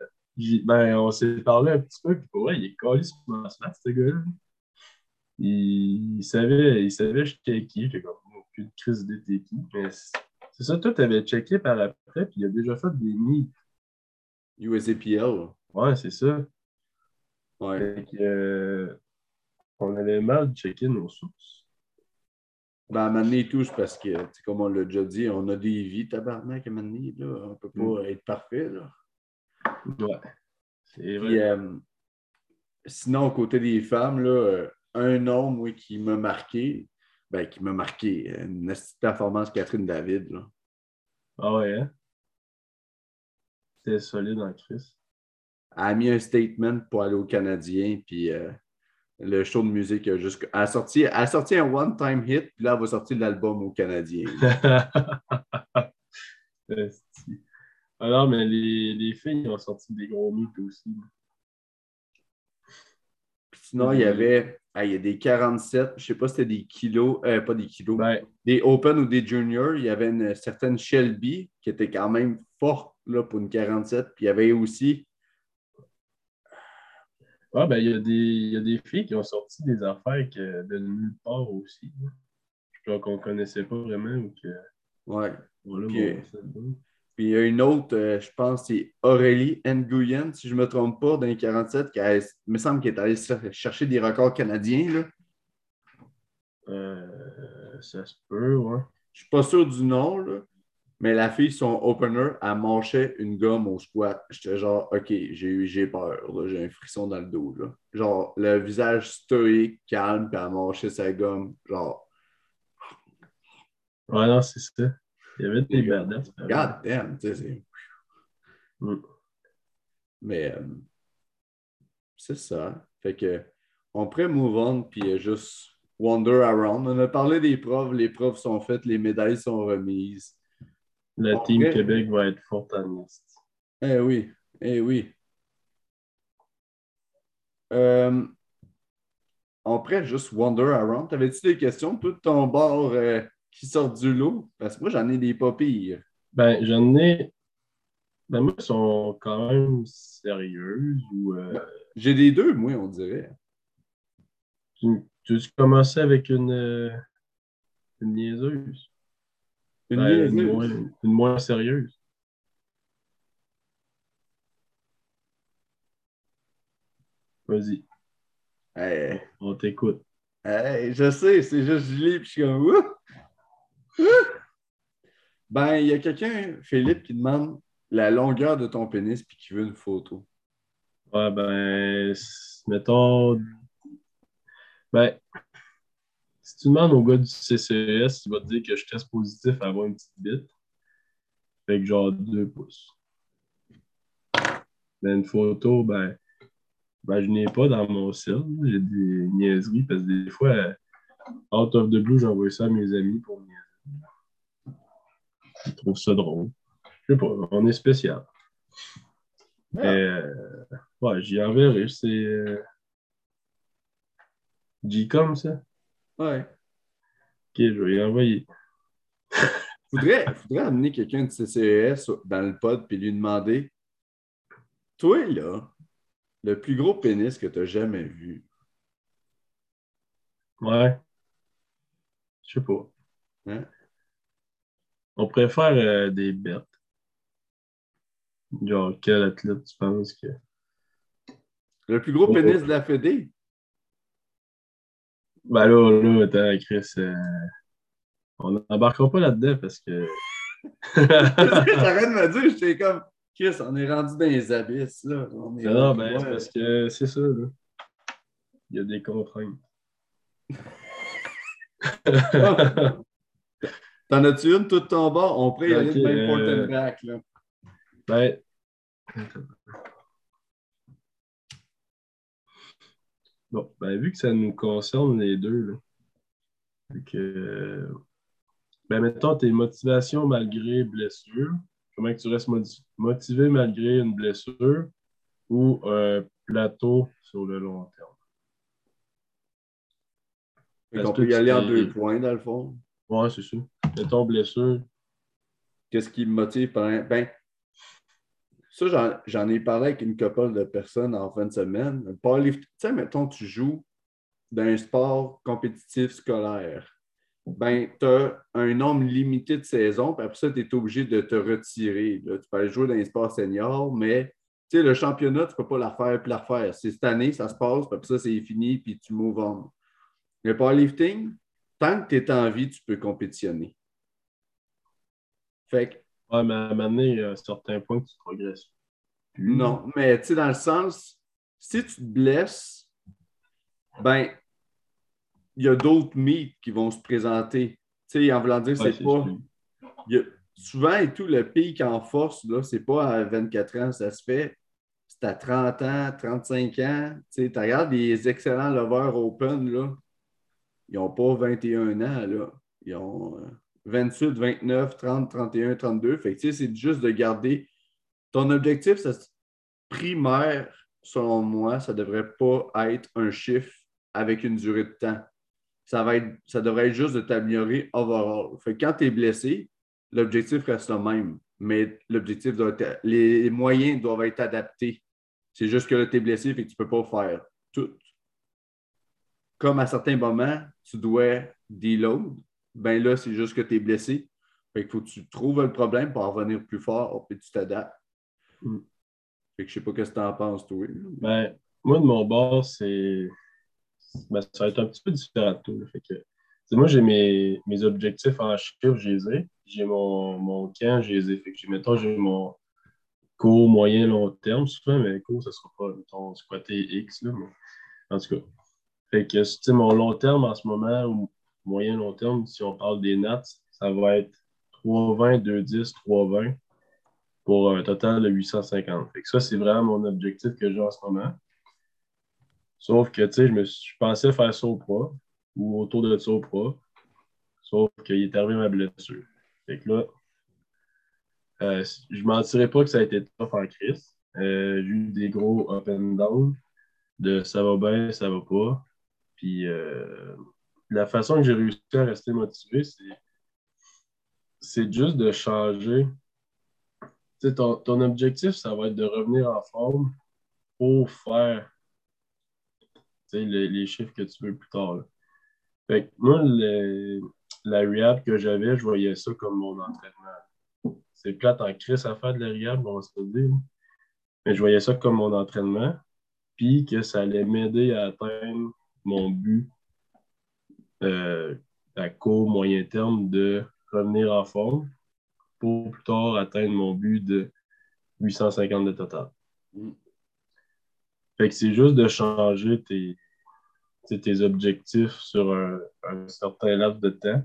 ben, on s'est parlé un petit peu, puis pour vrai, il est collé sur ma ce gars-là il, savait, il savait j'étais qui. J'ai comme aucune crise d'idée qui. Mais c'est ça, toi, tu avais checké par après, puis il a déjà fait des nids. USAPL. Ouais, c'est ça. Ouais. Euh, on avait mal checké nos sources. Ben, à tous, parce que, comme on l'a déjà dit, on a des vies tabarnak à Mané, là. On ne peut pas mm. être parfait, là. Ouais. C'est vrai. Euh, sinon, côté des femmes, là, euh, un nom, oui, qui m'a marqué, ben, qui m'a marqué, une performance Catherine David. Là. Ah ouais, hein? C'était solide en Chris. Elle a mis un statement pour aller au Canadien, puis euh, le show de musique a juste. Elle a sorti, a sorti un one-time hit, puis là, elle va sortir l'album au Canadien. Alors, mais les, les filles ont sorti des gros mythes aussi Sinon, il y avait il y a des 47, je ne sais pas si c'était des kilos, euh, pas des kilos, des Open ou des Juniors. Il y avait une certaine Shelby qui était quand même forte là, pour une 47. Puis il y avait aussi. ah, ben, il y, a des, il y a des filles qui ont sorti des affaires que, de nulle part aussi. Je crois qu'on ne connaissait pas vraiment ou que. Ouais. Voilà, Puis, bon. Puis il y a une autre, euh, je pense, c'est Aurélie Nguyen, si je ne me trompe pas, dans les 47, qui a- il me semble qu'elle est allée cher- chercher des records canadiens. Là. Euh, ça se peut, ouais. Je ne suis pas sûr du nom, là, mais la fille, son opener, elle manchait une gomme au squat. J'étais genre, OK, j'ai eu- j'ai peur, là, j'ai un frisson dans le dos. Là. Genre, le visage stoïque, calme, puis elle manchait sa gomme. Genre, Ouais, non, c'est ça. Il y avait des badass. God damn, tu sais. Mm. Mais euh, c'est ça. Fait que on pourrait move on puis euh, juste wander around. On a parlé des profs, les profs sont faites, les médailles sont remises. Après- team Québec va être en Est. Eh oui, eh oui. Euh, on pourrait juste wander around. T'avais-tu des questions, tout ton bord euh, qui sort du lot? Parce que moi, j'en ai des pas pires. Ben, j'en ai. Ben, moi, elles sont quand même sérieuses ou. euh, J'ai des deux, moi, on dirait. tu tu veux commencer avec une, euh, une niaiseuse? Une Ben, niaiseuse? une, moins, une moins sérieuse. Vas-y, on t'écoute. Hey, je sais, c'est juste je lis puis je suis comme! Ben, il y a quelqu'un, Philippe, qui demande la longueur de ton pénis puis qui veut une photo. Ouais, ben, mettons. Ben, si tu demandes au gars du CCS, il va te dire que je teste positif à avoir une petite bite. Fait que genre deux pouces. Ben, une photo, ben, ben je n'ai pas dans mon sel. J'ai des niaiseries parce que des fois, out of the blue, j'envoie ça à mes amis pour niaiser. Ils trouvent ça drôle. Je sais pas, on est spécial. Mais, euh, ouais, j'y enverrai. C'est. Euh... G-Com, ça? Ouais. Ok, je vais y envoyer. Faudrait, faudrait amener quelqu'un de CCES dans le pod puis lui demander Toi, là, le plus gros pénis que tu as jamais vu. Ouais. Je sais pas. Hein? On préfère euh, des bêtes. Genre, quel athlète tu penses que. Le plus gros Oh. pénis de la Fédé. Ben là, là, attends, Chris, euh, on n'embarquera pas là-dedans parce que. J'arrête de me dire, j'étais comme Chris, on est rendu dans les abysses. Là. On est non, ben, c'est parce que c'est ça, là. Il y a des contraintes. T'en as-tu une toute ton bord? On pourrait y aller de Ok, même euh, back. Là. Ben. Bon, ben, vu que ça nous concerne les deux, là, que, ben, mettons tes motivations malgré blessure, comment que tu restes moti- motivé malgré une blessure ou un plateau sur le long terme? Que peut y aller en deux points, dans le fond. Ouais, c'est ça. Mettons blessure. Qu'est-ce qui me motive? Pendant. Ben, ça, j'en- ai parlé avec une couple de personnes en fin de semaine. Le powerlift- Tu sais, mettons, tu joues dans un sport compétitif scolaire. Ben, tu as un nombre limité de saisons, puis après ça, tu es obligé de te retirer. là. Tu peux aller jouer dans les sports seniors, mais tu sais, le championnat, tu ne peux pas la faire puis la refaire. C'est cette année, ça se passe, puis après ça, c'est fini, puis tu move on. Le powerlifting, tant que tu es en vie, tu peux compétitionner. Fait que Ouais, mais à un moment donné, il y a un certain point que tu progresses. plus. Non, mais tu sais, dans le sens, si tu te blesses, ben, il y a d'autres mythes qui vont se présenter. Tu sais, en voulant dire, Ouais, c'est pas. y a- souvent et tout, le pic en force, là, c'est pas à 24 ans, ça se fait. C'est à 30 ans, 35 ans. Tu sais, tu regardes les excellents lovers open, là, ils n'ont pas 21 ans, là. Ils ont euh, 28, 29, 30, 31, 32. Fait que, c'est juste de garder ton objectif primaire selon moi, ça ne devrait pas être un chiffre avec une durée de temps. Ça, va être, ça devrait être juste de t'améliorer overall. Fait quand tu es blessé, l'objectif reste le même, mais l'objectif doit être, les moyens doivent être adaptés. C'est juste que là, tu es blessé et que tu ne peux pas faire tout. Comme à certains moments, tu dois deload, ben là, c'est juste que tu es blessé. Fait qu'il faut que tu trouves le problème pour en revenir plus fort et tu t'adaptes. Mm. Fait que je sais pas ce que tu en penses, toi. Ben, moi, de mon bord, c'est. Ben, ça va être un petit peu différent de tout. Fait que, moi, j'ai mes, mes, objectifs en chiffres, j'ai les ai. J'ai mon, mon camp, j'ai les ai. Fait que, mettons, j'ai mon court, moyen, long terme, souvent, mais court, ça sera pas, mettons, squatter X, là, mais en tout cas. Fait que, tu mon long terme en ce moment, ou moyen, long terme, si on parle des Nats, ça va être 3,20, 2,10, 3,20 pour un total de 850. Fait que ça, c'est vraiment mon objectif que j'ai en ce moment. Sauf que, tu sais, je, me suis, pensais faire ça au pro ou autour de ça au pro. Sauf qu'il est arrivé ma blessure. Fait que là, euh, je ne mentirais pas que ça a été tough en crise. Euh, j'ai eu des gros up and down de ça va bien, ça va pas. Puis euh, la façon que j'ai réussi à rester motivé, c'est juste de changer. Ton, ton, objectif, ça va être de revenir en forme pour faire les, les, chiffres que tu veux plus tard. Fait moi, la rehab que j'avais, je voyais ça comme mon entraînement. C'est plate en crise à faire de la rehab, on va se dire. Mais je voyais ça comme mon entraînement, puis que ça allait m'aider à atteindre mon but euh, à court, moyen terme de revenir en forme pour plus tard atteindre mon but de 850 de total. Mm. Fait que c'est juste de changer tes, tes objectifs sur un, certain laps de temps,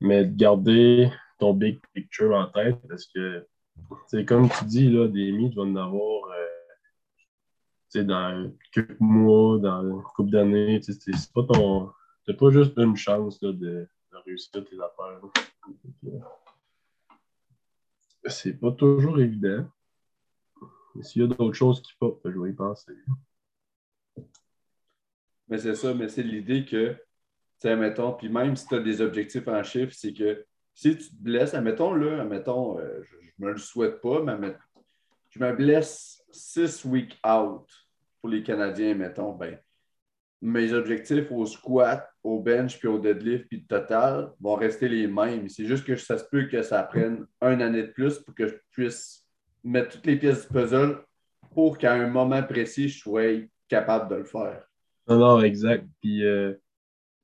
mais de garder ton big picture en tête parce que, c'est comme tu dis, là, des mythes, tu vas en avoir euh, dans quelques mois, dans une couple d'années. C'est pas ton. C'est pas juste une chance là, de, réussir tes affaires. C'est pas toujours évident. Mais s'il y a d'autres choses qui pop, je vais y penser. Mais c'est ça, mais c'est l'idée que, tu mettons, puis même si tu as des objectifs en chiffres, c'est que si tu te blesses, admettons, là, admettons, euh, je, ne me le souhaite pas, mais je me blesse six weeks out pour les Canadiens, mettons, ben, mes objectifs au squat, au bench, puis au deadlift, puis total vont rester les mêmes. C'est juste que ça se peut que ça prenne une année de plus pour que je puisse mettre toutes les pièces du puzzle pour qu'à un moment précis, je sois capable de le faire. Non, non, exact. Puis euh,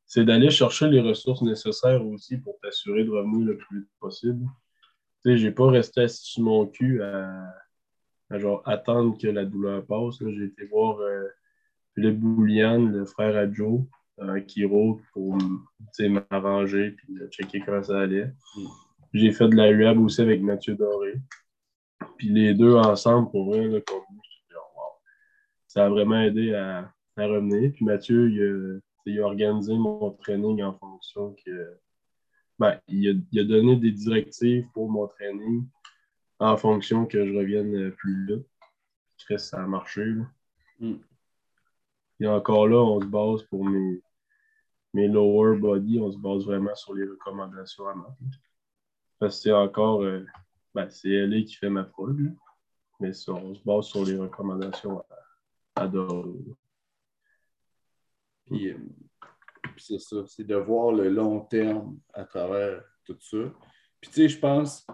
c'est d'aller chercher les ressources nécessaires aussi pour t'assurer de revenir le plus vite possible. Tu sais, pas resté assis sur mon cul à, genre attendre que la douleur passe. J'ai été voir. Euh, le Boulian, le frère à Joe, euh, qui roule pour m'arranger puis checker comment ça allait. Mm. J'ai fait de la rehab aussi avec Mathieu Doré. Puis les deux ensemble, pour vrai, là, comme ça a vraiment aidé à, revenir. Puis Mathieu, il a, organisé mon training en fonction que. Ben, il, a, donné des directives pour mon training en fonction que je revienne plus vite. que ça a marché. Mm. Et encore là, on se base pour mes, mes lower body, on se base vraiment sur les recommandations à Marc. Parce que c'est encore, euh, ben, c'est elle qui fait ma prod, mais on se base sur les recommandations à, à Puis, euh, c'est ça, c'est de voir le long terme à travers tout ça. Puis, tu sais, je pense,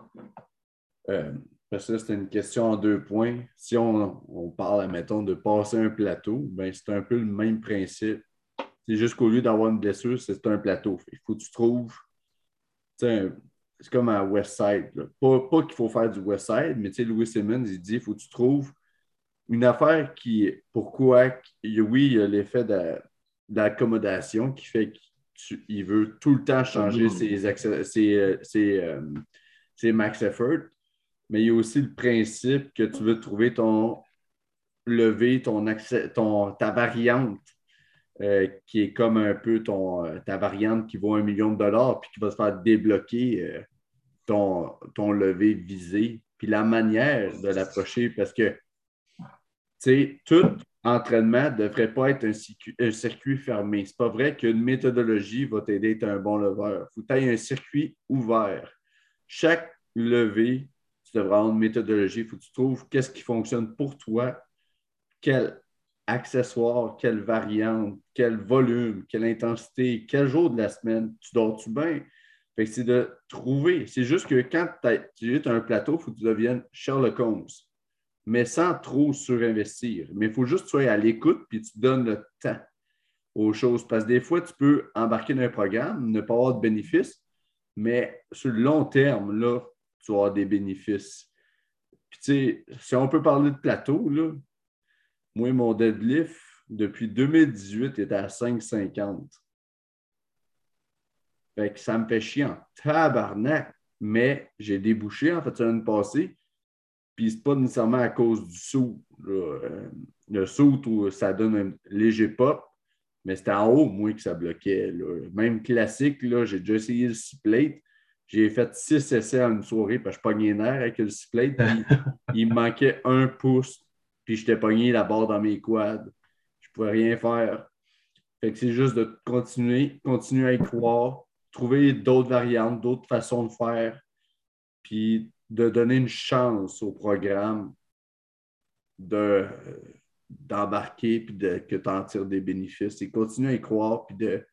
euh, parce que c'est une question en deux points. Si on, parle, mettons, de passer un plateau, ben c'est un peu le même principe. C'est juste qu'au lieu d'avoir une blessure, c'est un plateau. Il faut que tu trouves. C'est comme à West Side. Pas, qu'il faut faire du West Side, mais Louis Simmons, il dit il faut que tu trouves une affaire qui. Pourquoi? Oui, il y a l'effet d'accommodation qui fait qu'il veut tout le temps changer ses, ses, ses max effort mais il y a aussi le principe que tu veux trouver ton lever, ton, ta variante, euh, qui est comme un peu ton, euh, ta variante qui vaut un million de dollars, puis qui va se faire débloquer euh, ton, ton lever visé. Puis la manière de l'approcher, parce que tout entraînement ne devrait pas être un circuit, fermé. Ce n'est pas vrai qu'une méthodologie va t'aider à être un bon leveur. Il faut que tu aies un circuit ouvert. Chaque levée, tu devras avoir une méthodologie. Il faut que tu trouves qu'est-ce qui fonctionne pour toi, quel accessoire, quelle variante, quel volume, quelle intensité, quel jour de la semaine, tu dors-tu bien? C'est de trouver. C'est juste que quand tu as un plateau, il faut que tu deviennes Sherlock Holmes mais sans trop surinvestir. Mais il faut juste que tu sois à l'écoute puis tu donnes le temps aux choses. Parce que des fois, tu peux embarquer dans un programme, ne pas avoir de bénéfices, mais sur le long terme, là, tu vas avoir des bénéfices. Puis, tu sais, si on peut parler de plateau, là, moi, mon deadlift, depuis 2018, était à 5,50. Fait que ça me fait chier en tabarnak. Mais j'ai débouché, en fait, l'année passée. Puis c'est pas nécessairement à cause du saut. Euh, le saut ça donne un léger pop, mais c'était en haut, moi, que ça bloquait. Même classique, j'ai déjà essayé le C-plate. J'ai fait six essais en une soirée, parce que je pognais nerf avec le C-plate. il me manquait un pouce, puis j'étais pogné la barre dans mes quads. Je ne pouvais rien faire. Fait que c'est juste de continuer, continuer à y croire, trouver d'autres variantes, d'autres façons de faire, puis de donner une chance au programme de, d'embarquer puis de, que tu en tires des bénéfices et continuer à y croire puis de,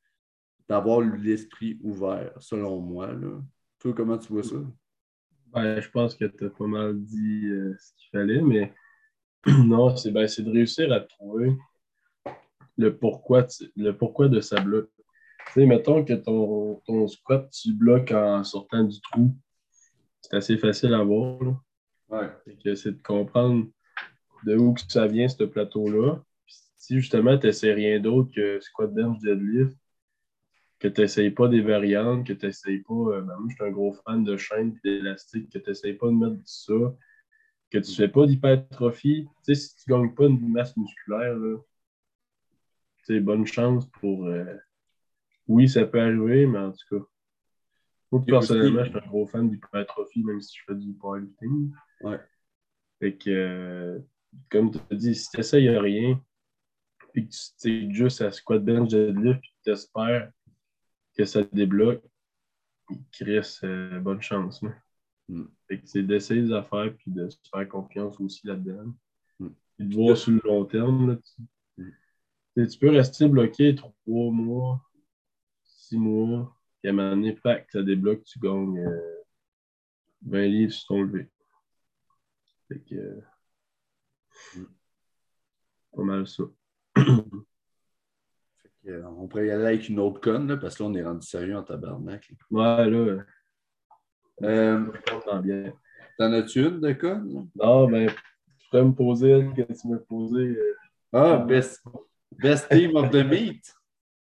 d'avoir l'esprit ouvert, selon moi. Là. Toi, comment tu vois ça? Ben, je pense que tu as pas mal dit euh, ce qu'il fallait, mais non, c'est, ben, de réussir à trouver le pourquoi, le pourquoi de sa bloc. Tu sais, mettons que ton, ton squat, tu bloques en sortant du trou c'est assez facile à voir. C'est de comprendre de où que ça vient, ce plateau-là. Si justement, tu n'essaies rien d'autre que squat bench deadlift, que tu n'essayes pas des variantes, que tu n'essayes pas. Euh, ben, moi, je suis un gros fan de chaîne et d'élastique, que tu n'essayes pas de mettre ça, que tu ne fais pas d'hypertrophie. Tu sais, si tu ne gagnes pas une masse musculaire, c'est bonne chance pour. Euh, oui, ça peut arriver, mais en tout cas, moi, personnellement, je suis un gros fan d'hypertrophie, même si je fais du powerlifting. Ouais. Fait que, euh, comme tu as dit, si tu n'essayes rien, puis que tu es juste à squat bench deadlift, puis tu espères que ça débloque, Chris, euh, bonne chance. Mm. Que c'est d'essayer des affaires, puis de se faire confiance aussi là-dedans. Mm. Puis de voir sur le long terme. Là, tu, tu peux rester bloqué trois mois, six mois puis à un moment donné, ça débloque, tu gagnes 20 euh, livres sur ton levé. Fait que. Euh, pas mal ça. Euh, on pourrait y aller avec une autre conne, parce que là, on est rendu sérieux en tabarnak. Ouais, là. Euh, T'en as-tu une de conne? Non, mais je pourrais me poser que tu m'as posé. ah, best, best team of the meat.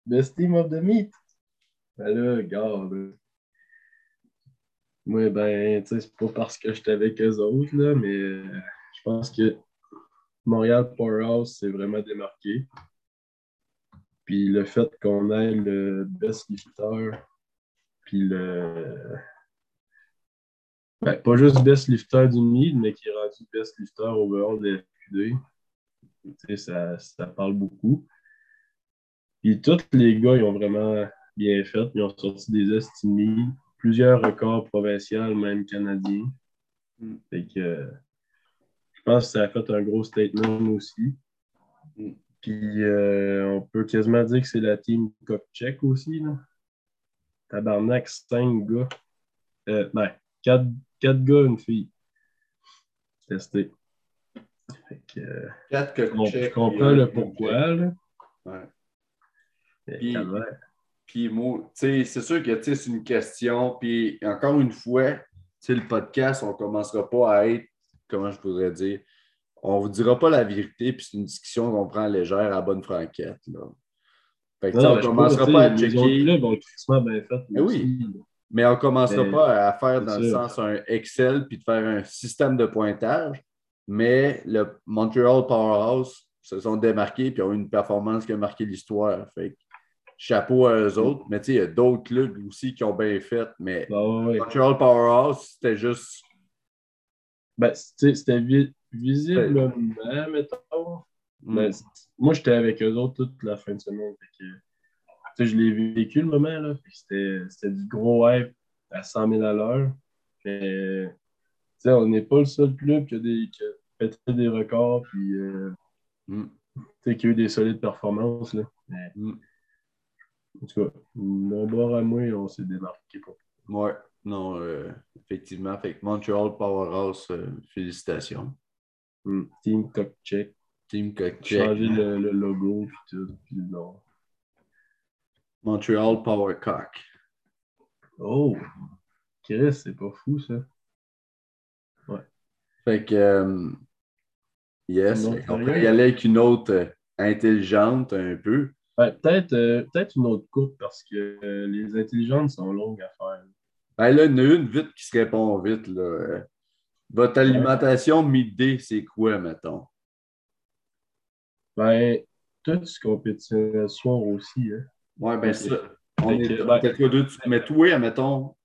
Best team of the meat. Ben là, regarde. Moi, ben, tu sais, c'est pas parce que j'étais avec eux autres, là, mais euh, je pense que Montréal Powerhouse s'est vraiment démarqué. Puis le fait qu'on ait le best lifter, puis le. Ben, pas juste best lifter du mid, mais qui est rendu best lifter overall de FQD. Tu sais, ça, ça parle beaucoup. Puis tous les gars, ils ont vraiment bien fait. Ils ont sorti des estimés, plusieurs records provinciaux, même canadiens. Mm. que, je pense que ça a fait un gros statement aussi. Puis euh, on peut quasiment dire que c'est la team Kopchek aussi. Là. Tabarnak, cinq gars. Euh, ben, quatre, quatre gars, une fille. Testé. Fait que, euh, quatre Je comprends le pourquoi. Là. Ouais. Puis, puis, c'est sûr que c'est une question. Puis, encore une fois, le podcast, on ne commencera pas à être, comment je pourrais dire, on ne vous dira pas la vérité, puis c'est une discussion qu'on prend légère à bonne franquette. Là. Fait que, on ne commencera pas à checker. mais oui. Mais on ne commencera pas à faire dans le sens un Excel puis de faire un système de pointage. Mais le Montreal Powerhouse se sont démarqués puis ont eu une performance qui a marqué l'histoire. Fait chapeau à eux autres. Mais tu sais, il y a d'autres clubs aussi qui ont bien fait. Mais bah, Montreal Powerhouse, c'était juste. Ben, c'était visiblement, mettons. C- moi, j'étais avec eux autres toute la fin de semaine. fait que, je l'ai vécu le moment. Là, c'était, du gros hype à 100 000 à l'heure. Mais, on n'est pas le seul club qui a, des, qui a pété des records puis euh, Mm. qui a eu des solides performances. Là. Mais, Mm. en tout cas, mon bord à moi, on s'est démarqué. Pour... Ouais, non, euh, effectivement. Fait que Montreal Powerhouse, euh, félicitations. Mm. Team Cock Check. Team Cock Changer le, le logo puis tout. Puis le nom. Montreal Powercock. Oh! Chris, c'est pas fou ça. Fait que, euh, yes, fait qu'on peut y aller avec une autre euh, intelligente un peu. Ouais, peut-être euh, peut-être une autre courte parce que euh, les intelligentes sont longues à faire. Ben là, il y en a une vite qui se répond vite. Là. Votre alimentation midday, c'est quoi, mettons? Ben, toi, tu compétitionnes le soir aussi, hein? Ouais, ben ça. On est que, ben- deux. Mais toi, mettons,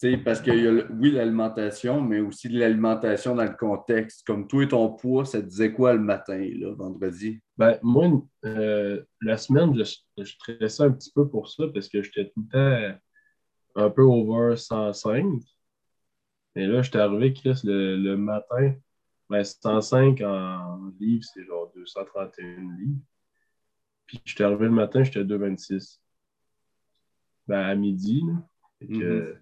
tu sais, parce qu'il y a, oui, l'alimentation, mais aussi l'alimentation dans le contexte. Comme toi et ton poids, ça te disait quoi le matin, là, vendredi? Ben, moi, euh, la semaine, je, je stressais un petit peu pour ça parce que j'étais tout le temps un peu over 105. Et là, j'étais arrivé, Chris, le, le matin. Ben, 105 en livres, c'est genre 231 livres. Puis j'étais arrivé le matin, j'étais à 226. Ben, à midi, là. Que,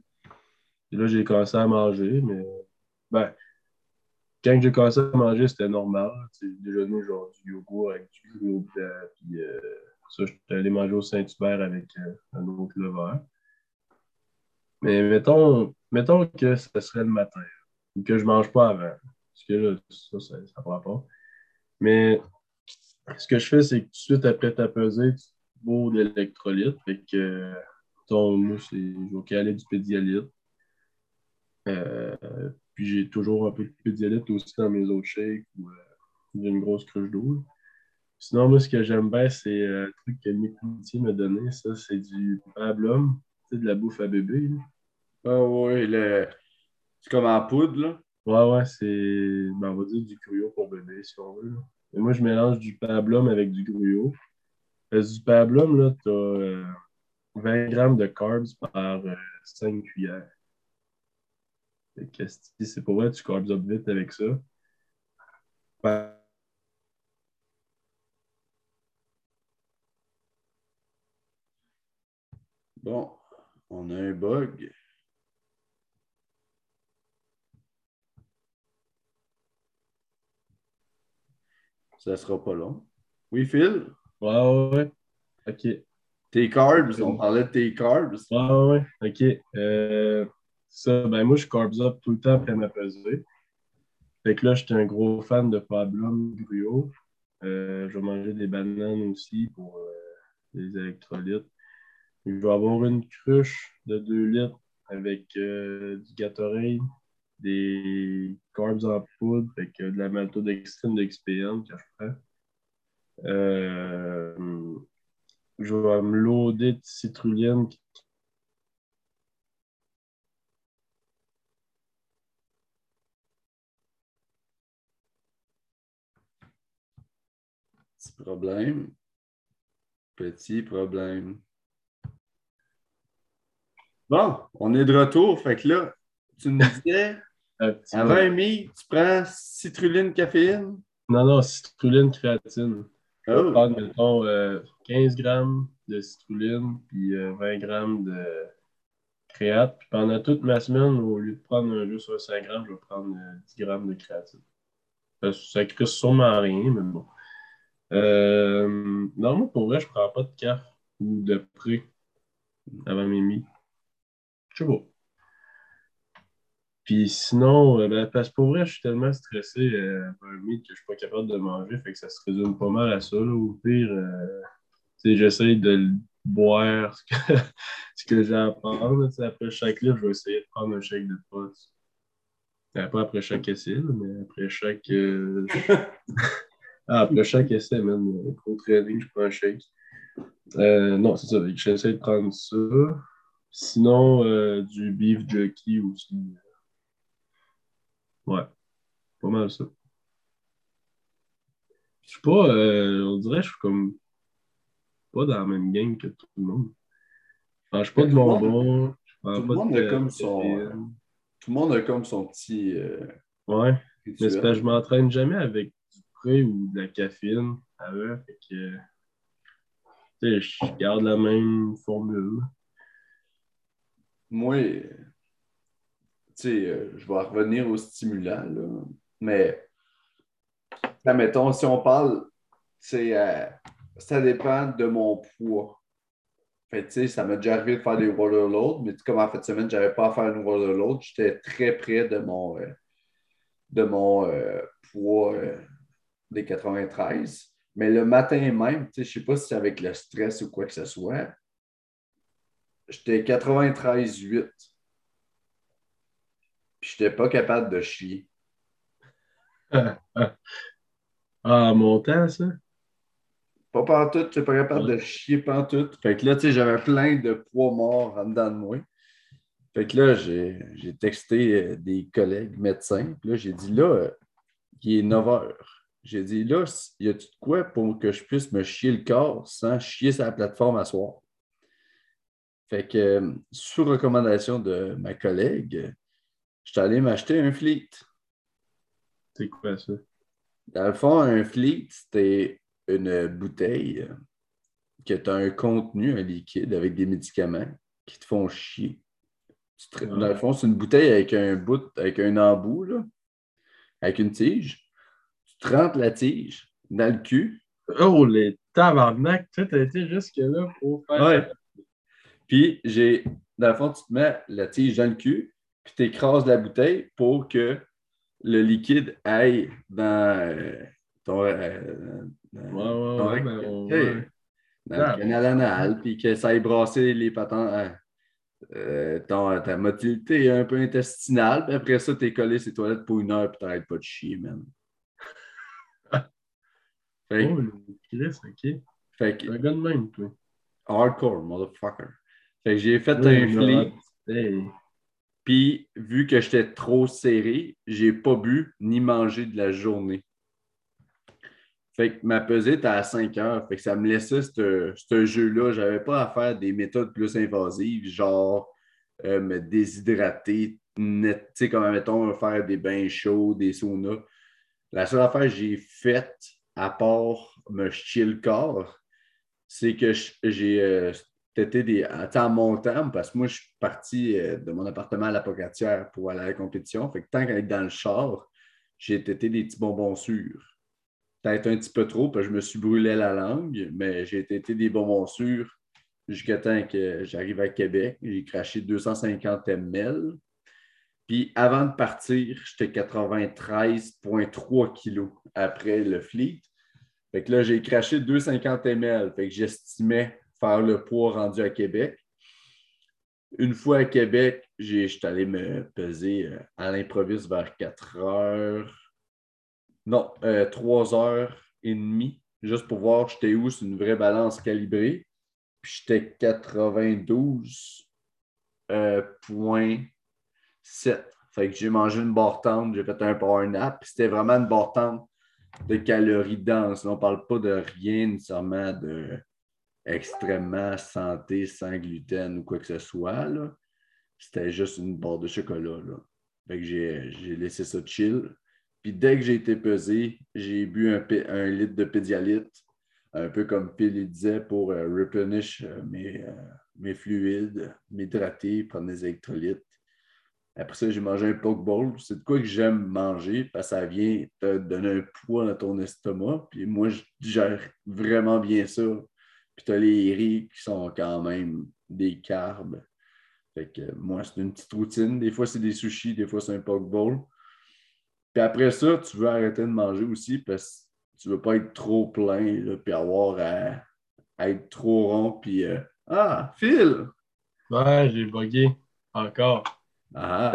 et là, j'ai commencé à manger, mais ben, quand j'ai commencé à manger, c'était normal. J'ai déjeuné genre du yogourt avec du dedans, puis euh, ça, j'étais allé manger au Saint-Hubert avec euh, un autre leveur. Mais mettons, mettons que ce serait le matin, ou que je mange pas avant. Parce que là, ça, ça, ça va pas. Mais ce que je fais, c'est que tout de suite après ta pesée, tu bois de l'électrolyte. Fait que, ton, moi, c'est, je vais caler du pédialyte. Euh, puis j'ai toujours un peu de pédialyte aussi dans mes autres shakes ou euh, une grosse cruche d'eau. Sinon, moi, ce que j'aime bien, c'est euh, un truc que Coutier m'a donné. Ça, c'est du pablum, de la bouffe à bébé. Ah oui, le... c'est comme en poudre, là. Ouais, ouais, c'est, ben, on va dire du gruau pour bébé, si on veut. là. Et moi, je mélange du pablum avec du gruau. Du pablum, là, t'as euh, 20 grammes de carbs par euh, 5 cuillères. Fait que c'est pour vrai, tu carbs up vite avec ça. Ben, Bon, on a un bug. Ça sera pas long. Oui, Phil? ouais, ouais, ouais. OK. Tes carbs, on parlait de tes carbs. Ouais, ouais. OK. Euh, ça, ben moi, je carbs up tout le temps après ma pesée. Fait que là, j'étais un gros fan de pablum gruau. Euh, je vais manger des bananes aussi pour euh, les électrolytes. Je vais avoir une cruche de 2 litres avec du Gatorade, des carbs en poudre, fait que de la maltodextrine de XPN que je. Euh, je vais me loader de citrulline Petit problème. Petit problème. Bon, on est de retour. Fait que là, tu me disais, peu. un mi, tu prends citrulline, caféine? Non, non, citrulline, créatine. Oh. prendre, mettons, euh, 15 grammes de citrulline puis euh, 20 grammes de créate. Puis pendant toute ma semaine, au lieu de prendre un jus sur 5 grammes, je vais prendre euh, 10 grammes de créatine. Ça ne crée sûrement rien, mais bon. Euh, non, moi, pour vrai, je prends pas de caf ou de pré avant mes mi. Je sais pas. Puis sinon, euh, ben, parce que pour vrai, je suis tellement stressé euh, par un meat que je suis pas capable de manger, fait que ça se résume pas mal à ça. Là. Au pire, euh, j'essaye de le boire ce que, ce que j'ai à prendre. Après chaque livre, je vais essayer de prendre un shake de potes. Pas après chaque essai, mais après chaque. euh, ah, après chaque essai, même. Au training, je prends un shake. Euh, non, c'est ça. J'essaie de prendre ça. Sinon, euh, du beef jerky aussi. Ouais. Pas mal ça. Je suis pas, euh, on dirait, je suis comme pas dans la même game que tout le monde. Je mange pas de bonbons. Tout le monde a comme son. Tout le monde a comme son petit. Euh, ouais. Mais c'est que je m'entraîne jamais avec du pré ou de la caféine à eux. Fait que. Tu sais, je garde la même formule. Moi, sais, euh, je vais revenir au stimulant, là. Mais, mettons, si on parle, c'est euh, ça dépend de mon poids. Fait tu sais, ça m'a déjà arrivé de faire des water mais comme en fait semaine, je n'avais pas à faire une water j'étais très près de mon, euh, de mon poids des 93. Mais le matin même, je ne sais pas si c'est avec le stress ou quoi que ce soit, j'étais 93,8. N'étais pas capable de chier. ah, montant, ça? Pas pantoute, je suis pas capable de chier pantoute. Fait que là, tu sais, j'avais plein de poids morts en dedans de moi. Fait que là, j'ai texté euh, des collègues médecins. Puis là, j'ai dit là, euh, il est 9 heures. J'ai dit là, y a-tu de quoi pour que je puisse me chier le corps sans chier sur la plateforme à soir? Fait que, euh, sous recommandation de ma collègue, je suis allé m'acheter un fleet. C'est quoi ça? Dans le fond, un fleet, c'était une bouteille qui a un contenu, un liquide avec des médicaments qui te font chier. Dans le fond, c'est une bouteille avec un bout, avec un embout, avec une tige. Tu te rentres la tige dans le cul. Oh, les tabarnak, tu as été jusque-là pour faire. Ouais. Puis, j'ai, dans le fond, tu te mets la tige dans le cul, puis tu écrases la bouteille pour que le liquide aille dans euh, ton, euh, ouais, ouais, dans le canal anal, puis que ça ait brassé les patents. Euh, euh, ta motilité un peu intestinale, puis après ça, t'es collé ces toilettes pour une heure, puis t'arrêtes pas de chier, man. fait, oh, Chris, ok. Fait que, un gars de même, toi. Hardcore, motherfucker. Fait que j'ai fait un flip. Puis, vu que j'étais trop serré, j'ai pas bu ni mangé de la journée. Fait que ma pesée était à 5 heures. Fait que ça me laissait ce jeu-là. Je n'avais pas à faire des méthodes plus invasives, genre euh, me déshydrater, net, tu sais, comme mettons, faire des bains chauds, des saunas. La seule affaire que j'ai faite, à part me chier le corps, c'est que j'ai euh, été des, en montant, parce que moi, je suis parti euh, de mon appartement à la Pocatière pour aller à la compétition. Fait que tant qu'être dans le char, j'ai été des petits bonbons sûrs peut-être un petit peu trop, parce que je me suis brûlé la langue, mais j'ai été des bonbons sûrs jusqu'à temps que j'arrive à Québec. J'ai craché 250 ml. Puis avant de partir, j'étais 93,3 kilos après le fleet. Fait que là, j'ai craché 250 ml. Fait que j'estimais faire le poids rendu à Québec. Une fois à Québec, je suis allé me peser euh, à l'improviste vers 4 heures non, euh, trois heures et demie, juste pour voir j'étais où, c'est une vraie balance calibrée. Puis j'étais 92,7. Euh, fait que j'ai mangé une barre tente, j'ai fait un power nap, puis c'était vraiment une barre tente de calories denses. On ne parle pas de rien nécessairement de extrêmement santé, sans gluten ou quoi que ce soit. C'était juste une barre de chocolat. Là. J'ai laissé ça chill. Puis dès que j'ai été pesé, j'ai bu un, litre de pédialyte, un peu comme Phil disait, pour euh, replenish euh, mes, euh, mes, fluides, m'hydrater, prendre des électrolytes. Après ça, j'ai mangé un pokeball. C'est de quoi que j'aime manger parce ça vient te donner un poids dans ton estomac. Puis moi, je gère vraiment bien ça. Puis tu as les riz qui sont quand même des carbs. Fait que moi, c'est une petite routine. Des fois, c'est des sushis, des fois, c'est un pokeball. Puis après ça, tu veux arrêter de manger aussi parce que tu ne veux pas être trop plein, là, puis avoir à, être trop rond, puis euh, Ah, Phil! Ouais, j'ai bugué. Encore. Ah!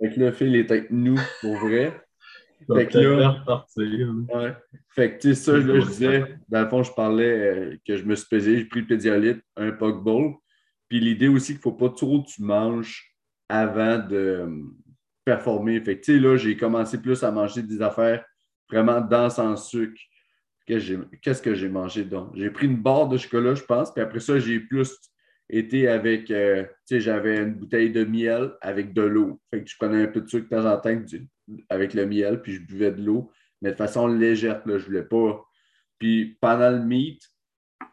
fait que là, Phil est avec nous pour vrai. Fait que là, repartir, ouais. Fait que, tu sais, ça, là, je disais, dans le fond, je parlais euh, que je me suis pesé, j'ai pris le pédialyte, un pokeball. Puis l'idée aussi qu'il ne faut pas trop que tu manges avant de, performer. Fait que, là, j'ai commencé plus à manger des affaires vraiment denses en sucre. Qu'est-ce que j'ai mangé donc? J'ai pris une barre de chocolat, je pense, puis après ça, j'ai plus été avec, euh, tu sais, j'avais une bouteille de miel avec de l'eau. Fait que je prenais un peu de sucre de temps en temps avec le miel, puis je buvais de l'eau, mais de façon légère, là, je voulais pas. Puis pendant le meet,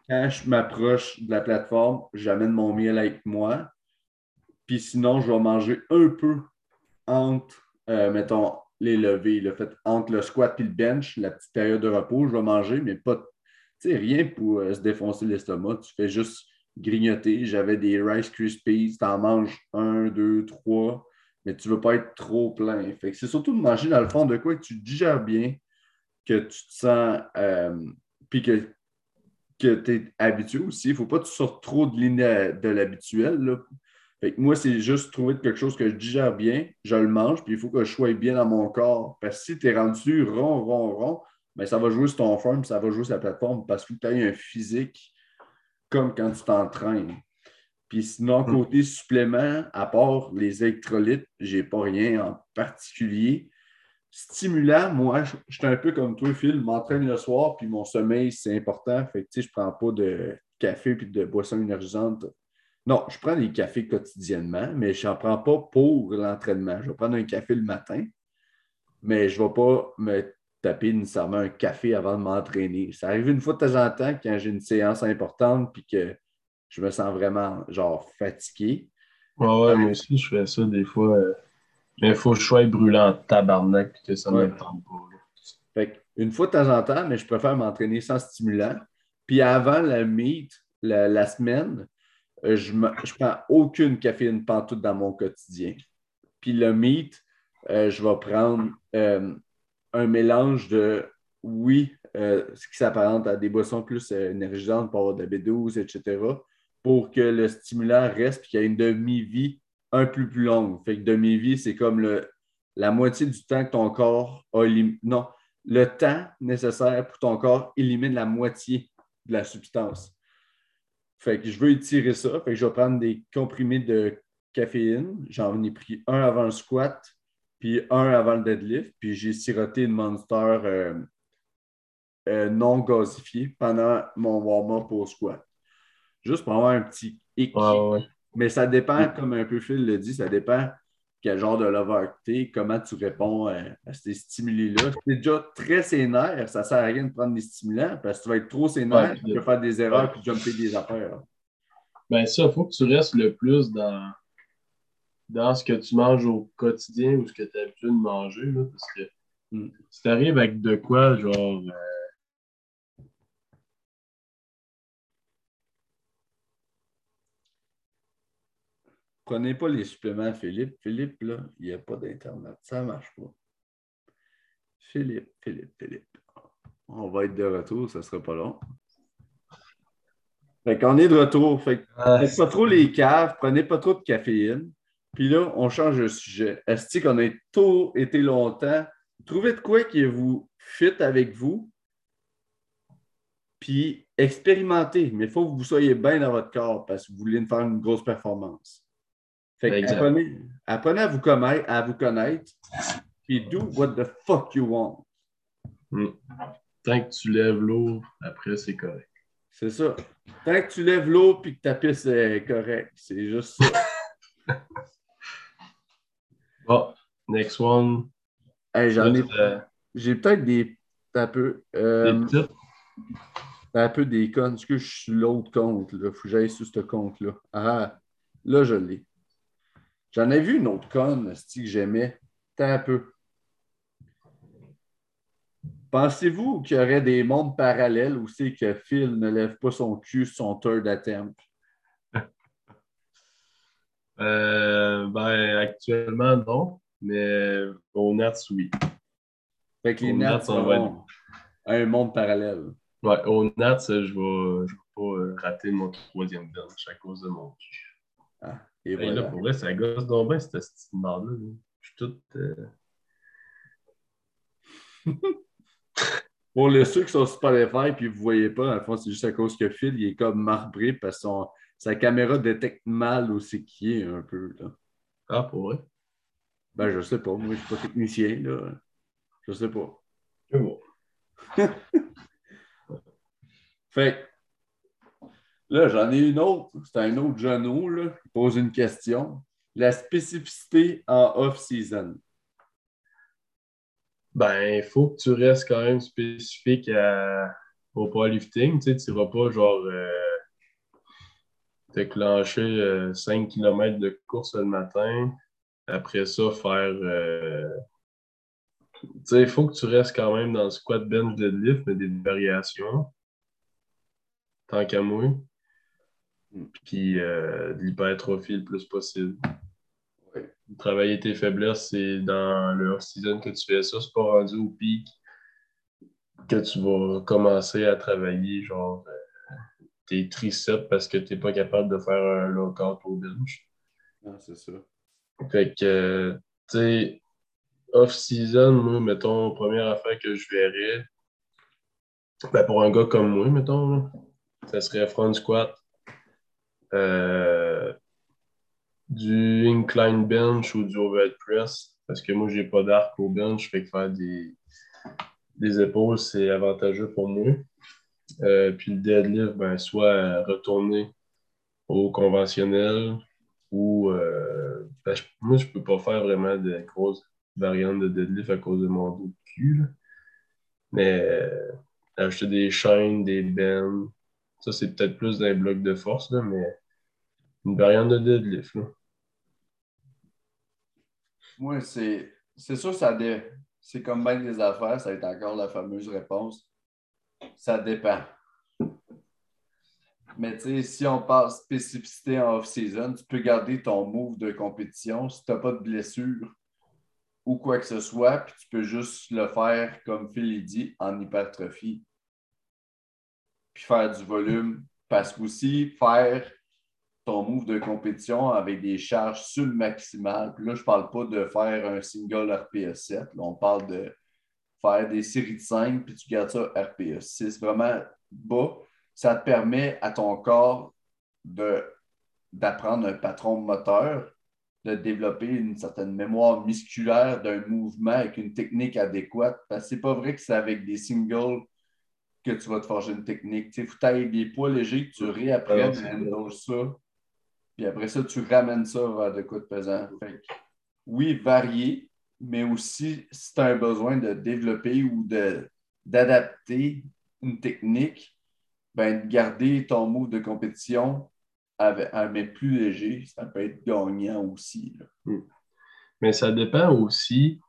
quand je m'approche de la plateforme, j'amène mon miel avec moi. Puis sinon, je vais manger un peu entre, euh, mettons, les levées. Le fait, entre le squat et le bench, la petite période de repos, je vais manger, mais pas, rien pour euh, se défoncer l'estomac. Tu fais juste grignoter. J'avais des Rice Krispies, tu en manges un, deux, trois, mais tu ne veux pas être trop plein. Fait que c'est surtout de manger dans le fond de quoi que tu digères bien, que tu te sens, euh, puis que, que tu es habitué aussi. Il ne faut pas que tu sortes trop de, de l'habituel moi, c'est juste trouver quelque chose que je digère bien, je le mange, puis il faut que je sois bien dans mon corps. Parce que si tu es rendu rond, rond, rond, ben, ça va jouer sur ton forme, ça va jouer sur la plateforme parce que tu as un physique comme quand tu t'entraînes. Puis sinon, hmm. côté supplément, à part les électrolytes, je n'ai pas rien en particulier. Stimulant, moi, je, suis un peu comme toi, Phil, m'entraîne le soir, puis mon sommeil, c'est important. Fait que, je ne prends pas de café puis de boisson énergisante non, je prends des cafés quotidiennement, mais je n'en prends pas pour l'entraînement. Je vais prendre un café le matin, mais je ne vais pas me taper nécessairement un café avant de m'entraîner. Ça arrive une fois de temps en temps quand j'ai une séance importante puis que je me sens vraiment genre fatigué. Ouais, ouais, moi aussi, je fais ça des fois. Euh, mais il faut que je sois brûlant en tabarnak et que ça ne me tente pas. Fait une fois de temps en temps, mais je préfère m'entraîner sans stimulant. Puis avant la meet, la semaine, euh, je ne prends aucune caféine pantoute dans mon quotidien. Puis le euh, je vais prendre euh, un mélange de, oui, ce qui s'apparente à des boissons plus énergisantes pour avoir de la B12, etc., pour que le stimulant reste et qu'il y ait une demi-vie un peu plus longue. Fait que demi-vie, c'est comme le, la moitié du temps que ton corps a. Non, le temps nécessaire pour ton corps élimine la moitié de la substance. Fait que je veux étirer ça. Je vais prendre des comprimés de caféine. J'en ai pris un avant le squat, puis un avant le deadlift. Puis j'ai siroté une Monster euh, euh, non gazifié pendant mon warm-up au squat. Juste pour avoir un petit hic. Mais ça dépend, comme un peu Phil le dit, ça dépend quel genre de lover tu comment tu réponds à, ces stimuli-là. Si tu es déjà très sénère, ça ne sert à rien de prendre des stimulants parce que tu vas être trop sénère, tu peux faire des erreurs et jumper des affaires. Ben ça, il faut que tu restes le plus dans, dans ce que tu manges au quotidien ou ce que tu as l'habitude de manger. Là, parce que hmm. si tu arrives avec de quoi, genre. Euh, Prenez pas les suppléments, Philippe. Philippe, là, il n'y a pas d'Internet. Ça ne marche pas. Philippe, Philippe, Philippe. On va être de retour, ça ne sera pas long. Fait qu'on est de retour. Fait que pas trop les caves, prenez pas trop de caféine. Puis là, on change de sujet. Est-ce qu'on a été longtemps? Trouvez de quoi qui vous fit avec vous. Puis expérimentez. Mais il faut que vous soyez bien dans votre corps parce que vous voulez faire une grosse performance apprenez, à, vous connaître, à vous connaître, puis do what the fuck you want. Hmm. Tant que tu lèves l'eau, après, c'est correct. C'est ça. Tant que tu lèves l'eau puis que ta piste est correcte. C'est juste ça. bon, next one. j'en ai. Euh, j'ai peut-être des. Un peu. Euh, des un peu des cons. Est-ce que je suis l'autre compte? Là? Faut que j'aille sur ce compte-là. Ah, là, je l'ai. J'en ai vu une autre conne que j'aimais. un peu. Pensez-vous qu'il y aurait des mondes parallèles où c'est que Phil ne lève pas son cul sur son third attempt? Euh, ben, actuellement, non. Mais au Nats, oui. Fait que les Nats, sont un monde parallèle. Ouais, au Nats, je ne vais, vais, pas rater mon troisième bench à cause de mon cul. Ah. Et là, pour vrai, ça gosse donc bien, cette estimement-là. Je suis tout. Euh, pour les ceux qui sont sur Spotify et vous ne voyez pas, en fond, c'est juste à cause que Phil il est comme marbré parce que sa caméra détecte mal aussi qui est un peu. Là. Ah, pour vrai? Ben, je sais pas. Moi, je suis pas technicien, là. Je sais pas. C'est bon. Fait là, j'en ai une autre. C'est un autre genou, là, qui pose une question. La spécificité en off-season. Ben, il faut que tu restes quand même spécifique à, au powerlifting. Tu tu vas pas genre euh, déclencher 5 km de course le matin. Après ça, faire. euh, il faut que tu restes quand même dans le squat bench deadlift, mais des variations. Tant qu'à moi. Puis euh, de l'hypertrophie le plus possible. Ouais. Travailler tes faiblesses, c'est dans le off-season que tu fais ça. C'est pas rendu au pic que tu vas commencer à travailler genre euh, tes triceps parce que tu n'es pas capable de faire un lockout au bench. Non, c'est ça. Fait que, tu sais, off-season, moi, mettons, première affaire que je verrais, ben pour un gars comme moi, mettons, là, ça serait front squat, euh, du incline bench ou du overhead press, parce que moi, j'ai pas d'arc au bench, fait que faire des, épaules, c'est avantageux pour moi. Euh, puis le deadlift, ben, soit retourner au conventionnel ou euh, ben, moi, je peux pas faire vraiment de grosses variantes de deadlift à cause de mon dos de cul. Mais euh, acheter des chaînes, des bends, ça, c'est peut-être plus d'un bloc de force, là, mais une variante de deadlift. Là. Moi, c'est c'est sûr, ça dé- c'est comme bien des affaires, ça va être encore la fameuse réponse. Ça dépend. Mais tu sais, si on parle spécificité en off-season, tu peux garder ton move de compétition si tu n'as pas de blessure ou quoi que ce soit, puis tu peux juste le faire, comme Phil il dit, en hypertrophie. Puis faire du volume. Parce qu'aussi, faire ton move de compétition avec des charges submaximales. Puis là, je ne parle pas de faire un single RPE 7. Là, on parle de faire des séries de 5, puis tu gardes ça RPE 6. Vraiment bas. Ça te permet à ton corps de, d'apprendre un patron moteur, de développer une certaine mémoire musculaire d'un mouvement avec une technique adéquate. Parce que c'est pas vrai que c'est avec des singles que tu vas te forger une technique. Il faut tailler des poids légers, que tu réapprennes à ça. Puis après ça, tu ramènes ça vers de quoi de pesant. Fait que, oui, varier, mais aussi si tu as un besoin de développer ou d'adapter une technique, ben, de garder ton move de compétition avec, à mettre plus léger, ça peut être gagnant aussi. là. Mais ça dépend aussi,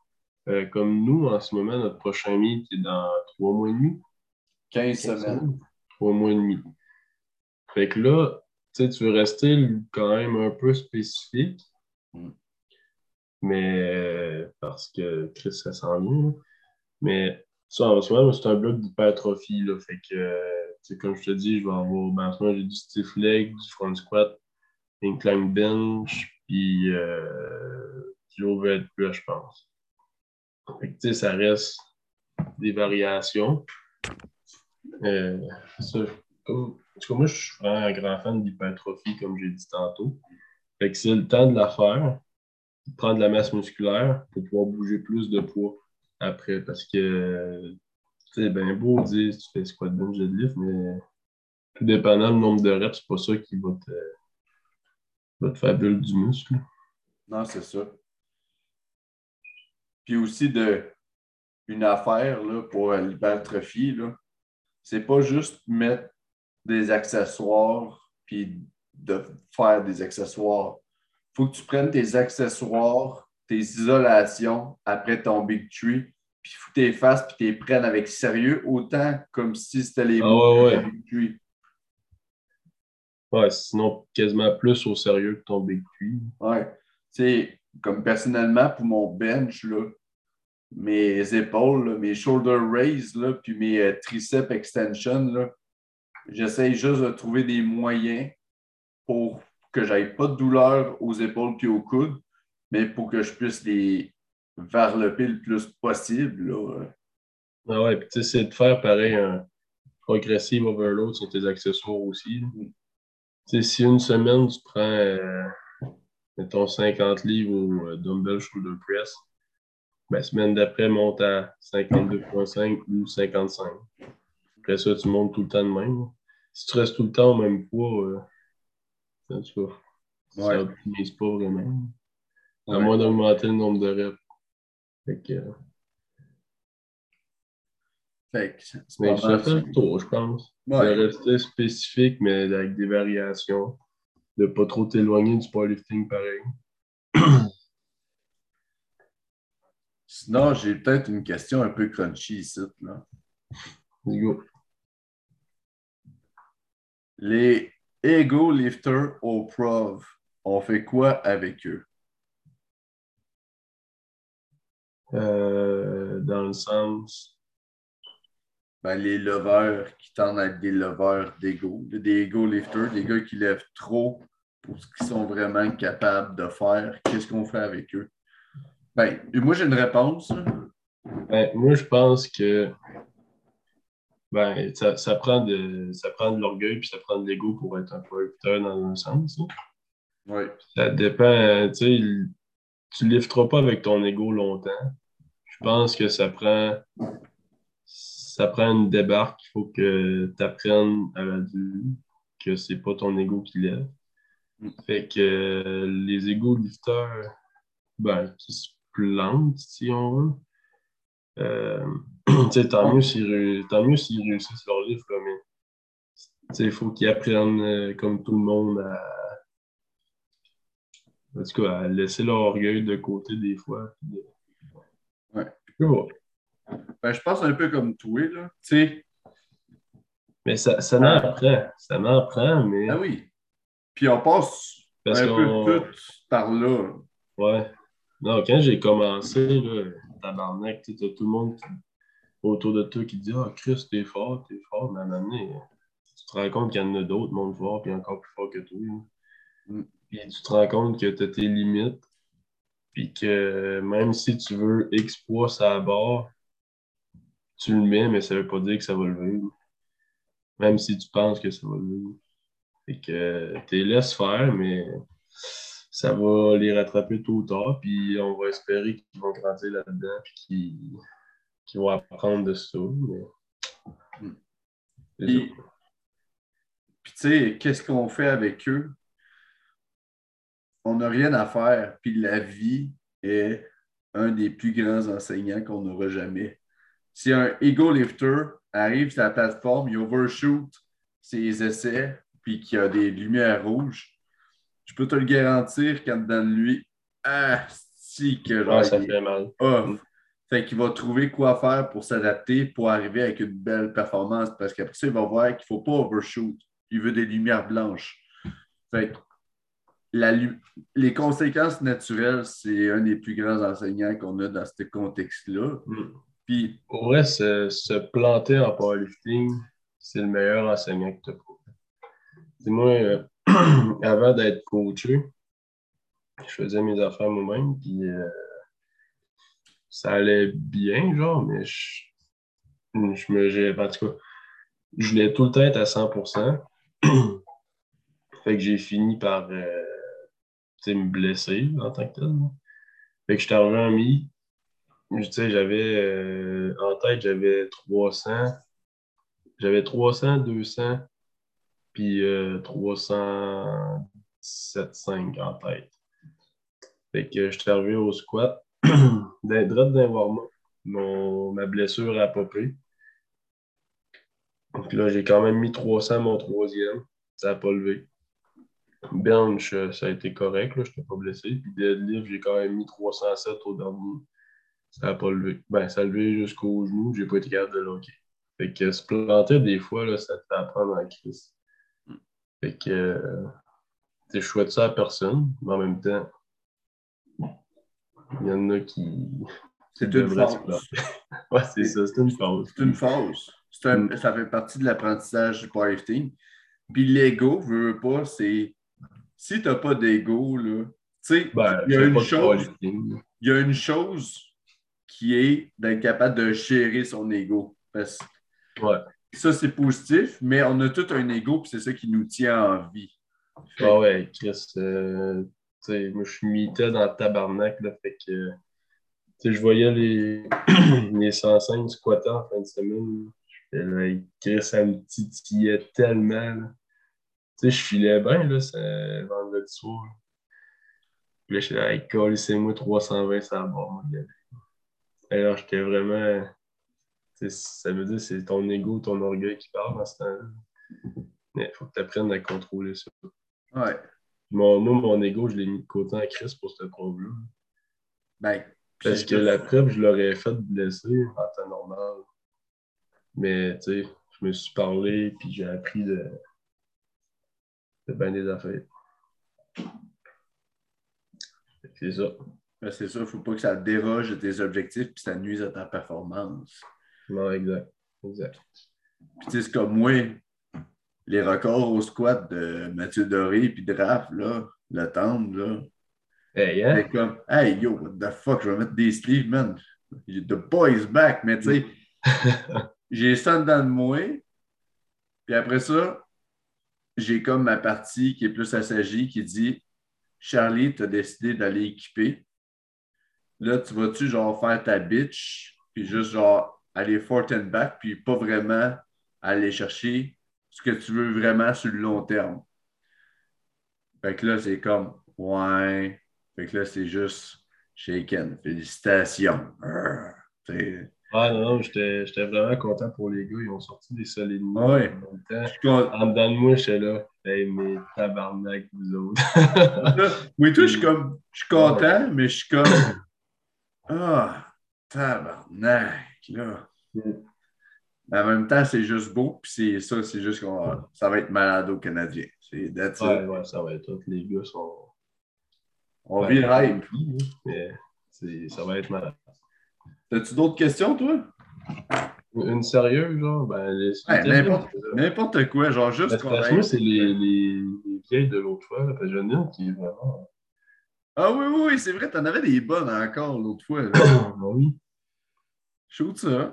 euh, comme nous, en ce moment, notre prochain meet est dans trois mois et demi. 15 semaines. Trois mois et demi. Fait que là, sais, tu veux rester quand même un peu spécifique. Mm. Mais euh, parce que Chris, ça sent bien. là. Mais ça, en ce moment, c'est un bloc d'hypertrophie. Fait que, euh, comme je te dis, je vais avoir. Ben, en ce moment, j'ai du stiff leg, du front squat, incline bench, puis euh, du overhead je pense. Fait que, tu sais, ça reste des variations. Euh, ça, comme, en tout cas, moi, je suis vraiment un grand fan d'hypertrophie, comme j'ai dit tantôt. Fait que c'est le temps de la faire, de prendre de la masse musculaire pour pouvoir bouger plus de poids après. Parce que, c'est bien beau de dire tu fais squat bench deadlift, mais tout dépendant du nombre de reps, c'est pas ça qui va te, va te faire bulle du muscle. Non, c'est ça. Puis aussi de une affaire là, pour l'hypertrophie, c'est pas juste mettre des accessoires puis de faire des accessoires. faut que tu prennes tes accessoires, tes isolations après ton Big Tree, puis faut que tu les fasses puis tu les prennes avec sérieux, autant comme si c'était les Ah ouais. Big Tree. Ouais, sinon quasiment plus au sérieux que ton big tree. Ouais. Tu sais, comme personnellement, pour mon bench, là, mes épaules, là, mes shoulder raise, là, puis mes euh, triceps extension, là, j'essaye juste de trouver des moyens pour que j'aille pas de douleur aux épaules puis aux coudes, mais pour que je puisse les varloper le plus possible. Là. Ah ouais, puis tu sais, c'est de faire pareil un progressive overload sur tes accessoires aussi. Mm. Tu sais, si une semaine tu prends euh, mettons 50 livres au euh, dumbbell shoulder press, la ben, semaine d'après, monte à 52,5 ou 55. Après ça, tu montes tout le temps de même. Si tu restes tout le temps au même poids, euh, tu vois, ça pas vraiment. À moins d'augmenter le nombre de reps. Fait que, euh, fait que mais ça fait le tour, je pense. Ouais. rester spécifique, mais avec des variations. De ne pas trop t'éloigner du powerlifting pareil. Sinon, j'ai peut-être une question un peu crunchy ici. Là. Go. Les Ego Lifters au Prov, on fait quoi avec eux? Euh, dans le sens ben, les lovers qui tendent à être des lovers d'ego, des ego lifters, des gars qui lèvent trop pour ce qu'ils sont vraiment capables de faire. Qu'est-ce qu'on fait avec eux? Ben, moi, j'ai une réponse. Ben, moi, je pense que ben, ça, ça, prend de, ça prend de l'orgueil puis ça prend de l'ego pour être un producteur dans un sens. Oui. Ça dépend, tu sais, tu ne lifteras pas avec ton ego longtemps. Je pense que ça prend ça prend une débarque. Il faut que tu apprennes à la que c'est pas ton ego qui lève. Mm. Fait que euh, les ego lifters, ben, qui se plantent, si on veut. Euh, tant mieux s'ils réussissent leur livre, mais il faut qu'ils apprennent, euh, comme tout le monde, à, en tout cas, à laisser leur orgueil de côté des fois. Ouais. Ben, je pense un peu comme toi, là. Sais. Mais ça, ça m'en prend. Ça m'en mais. Ah oui. Puis on passe un peu tout par là. Ouais. Non, quand j'ai commencé, là, tabarnak, tu tout le monde autour de toi qui dit Ah, Chris, t'es fort, t'es fort, mais à un moment donné, tu te rends compte qu'il y en a d'autres, monde fort, puis encore plus fort que toi. Mm. Puis tu te rends compte que tu as tes limites, puis que même si tu veux X poids à bord, tu le mets, mais ça ne veut pas dire que ça va le vivre. Même si tu penses que ça va le vivre. Fait que tu les laisses faire, mais ça va les rattraper tôt ou tard, puis on va espérer qu'ils vont grandir là-dedans, puis qu'ils vont apprendre de ça. Puis, puis tu sais, qu'est-ce qu'on fait avec eux? On n'a rien à faire, puis la vie est un des plus grands enseignants qu'on n'aura jamais si un ego lifter arrive sur la plateforme, il overshoot ses essais, puis qu'il y a des lumières rouges, je peux te le garantir qu'en dedans de lui, ah, si que genre, ça fait mal. Fait qu'il va trouver quoi faire pour s'adapter, pour arriver avec une belle performance. Parce qu'après ça, il va voir qu'il ne faut pas overshoot. Il veut des lumières blanches. Fait les conséquences naturelles, c'est un des plus grands enseignants qu'on a dans ce contexte-là. Mm. Puis, pour vrai, se, planter en powerlifting, c'est le meilleur enseignant que tu as Dis-moi, euh, avant d'être coaché, je faisais mes affaires moi-même, puis euh, ça allait bien, genre, mais je, me. En tout cas, je voulais tout le temps être à 100 Fait que j'ai fini par euh, me blesser en tant que tel. Fait que je t'arrivé en mi, j'avais euh, en tête, j'avais 300, j'avais 300, 200, puis euh, 307,5 en tête. Fait que je suis arrivé au squat, d'un warm Mon, ma blessure a popé. Donc là, j'ai quand même mis 300 mon troisième. Ça n'a pas levé. Bench, euh, ça a été correct, je n'étais pas blessé. Puis deadlift, j'ai quand même mis 307 au dernier. Ça n'a pas levé. Ben, ça a levé jusqu'au genou, j'ai pas été capable de loquer. Fait que se planter des fois, là, ça te fait apprendre en crise. Fait que euh, je souhaite ça à personne, mais en même temps, il y en a qui. C'est une phase. ouais, c'est ça, c'est une phase. C'est une phase. Un, ça fait partie de l'apprentissage du powerlifting. Puis l'ego, veut pas, c'est. Si tu n'as pas d'ego, là, tu sais, ben, il y a une chose. Il y a une chose qui est d'être capable de gérer son ego. Ça, c'est positif, mais on a tout un ego, puis c'est ça qui nous tient en vie. Ah ouais, Chris, euh, moi, je suis mité dans le tabarnak, là, fait que, je voyais les, les 105 squatters en fin de semaine. Là, Chris, ça me titillait tellement. Tu sais, je filais bien, là, c'est vendredi soir. Puis là, je suis là, hey, c'est moi 320, ça va, mon gars. Alors, j'étais vraiment. Ça veut dire que c'est ton ego, ton orgueil qui parle dans ce temps-là. Mais il faut que tu apprennes à contrôler ça. Ouais. Mon, moi, mon ego, je l'ai mis de côté en crise pour cette preuve-là. Ben, Parce que la preuve, je l'aurais fait blesser en temps normal. Mais, tu sais, je me suis parlé, puis j'ai appris de, de bien des affaires. C'est ça. Ben, c'est ça, il ne faut pas que ça déroge de tes objectifs, puis ça nuise à ta performance. Non, exact. Exact. Puis, tu sais, c'est comme moi, les records au squat de Mathieu Doré puis de Raph, là, le tendre, là. Hey, hein? C'est comme, hey, yo, what the fuck, je vais mettre des sleeves, man. The boy's back, mais tu sais, j'ai ça dedans de moi. Puis après ça, j'ai comme ma partie qui est plus assagie qui dit Charlie, tu as décidé d'aller équiper. Là, tu vas-tu genre faire ta bitch, puis juste genre aller fort and back, puis pas vraiment aller chercher ce que tu veux vraiment sur le long terme. Fait que là, c'est comme Ouais. Fait que là, c'est juste shaken. Félicitations. Ah non, non, j'étais vraiment content pour les gars. Ils ont sorti des solides mots ouais. en même temps. En dedans de moi, j'étais là. Hey, mais tabarnak, vous autres. oui, toi, je suis comme. Je suis content, mais je suis comme. Ah, tabarnak, là. Mais en même temps, c'est juste beau, puis c'est ça, c'est juste qu'on ça va être malade au Canadien. C'est ouais, ouais, ça va être tout. Les gars sont. On vit le. Mais ça va être malade. As-tu d'autres questions, toi? Une sérieuse, genre? Ben, n'importe, quoi, genre juste. Moi, c'est les, les, les, vieilles de l'autre fois, parce que j'en ai une qui est vraiment. Ah oui, oui, oui, c'est vrai, t'en avais des bonnes encore l'autre fois. ben oui. Shoot ça.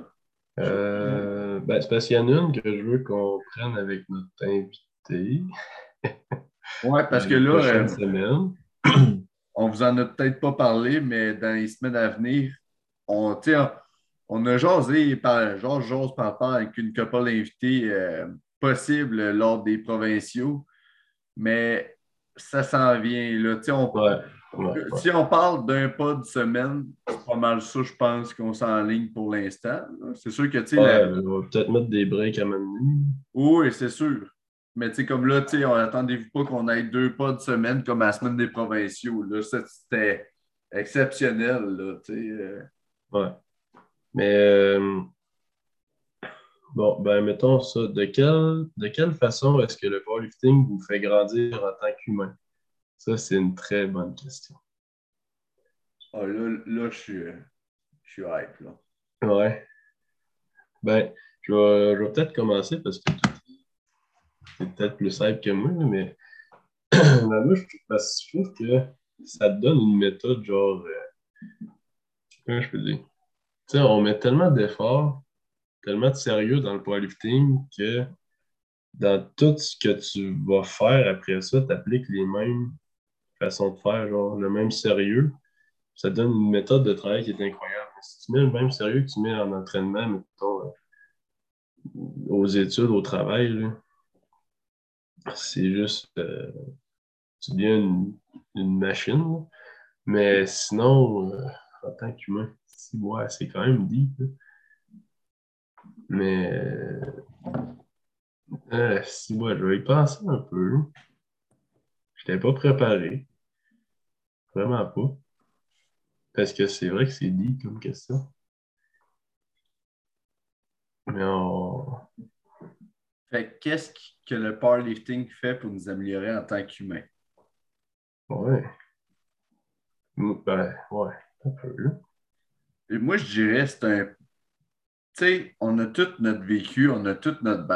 Euh, ben, c'est parce qu'il y en a une que je veux qu'on prenne avec notre invité. ouais, parce que là. Euh, semaine. on vous en a peut-être pas parlé, mais dans les semaines à venir, on, on a jasé par Georges Jose par rapport avec une couple d'invités euh, possible lors des provinciaux, mais ça s'en vient. Là. Si on parle d'un pas de semaine, c'est pas mal ça, je pense, qu'on s'enligne pour l'instant. C'est sûr que. tu ouais, On va peut-être mettre des breaks à mener. Oui, c'est sûr. Mais comme là, on attendez-vous pas qu'on ait deux pas de semaine comme à la semaine des provinciaux. Là, c'était exceptionnel. Là, euh. Ouais. Mais euh, bon, ben mettons ça. De quelle, de quelle façon est-ce que le powerlifting vous fait grandir en tant qu'humain? Ça, c'est une très bonne question. Ah, là, là, je suis, je suis hype, là. Ouais. Ben, je vais, je vais peut-être commencer parce que c'est peut-être plus hype que moi, mais moi, je, parce que je trouve que ça te donne une méthode genre. Euh, comment je peux dire? Tu sais, on met tellement d'efforts, tellement de sérieux dans le powerlifting que dans tout ce que tu vas faire après ça, tu appliques les mêmes façon de faire, genre le même sérieux, ça donne une méthode de travail qui est incroyable. Si tu mets le même sérieux que tu mets en entraînement, mettons, euh, aux études, au travail, c'est juste, euh, tu deviens une, machine. Mais sinon, euh, en tant qu'humain, c'est quand même dit. Mais si moi, je vais y penser un peu. Je n'étais pas préparé. Vraiment pas. Parce que c'est vrai que c'est dit comme question. Mais on. Fait qu'est-ce que le powerlifting fait pour nous améliorer en tant qu'humain? Ouais. Ben, ouais, un peu. Et moi, je dirais c'est un. Sais, on a tout notre vécu, on a toute notre,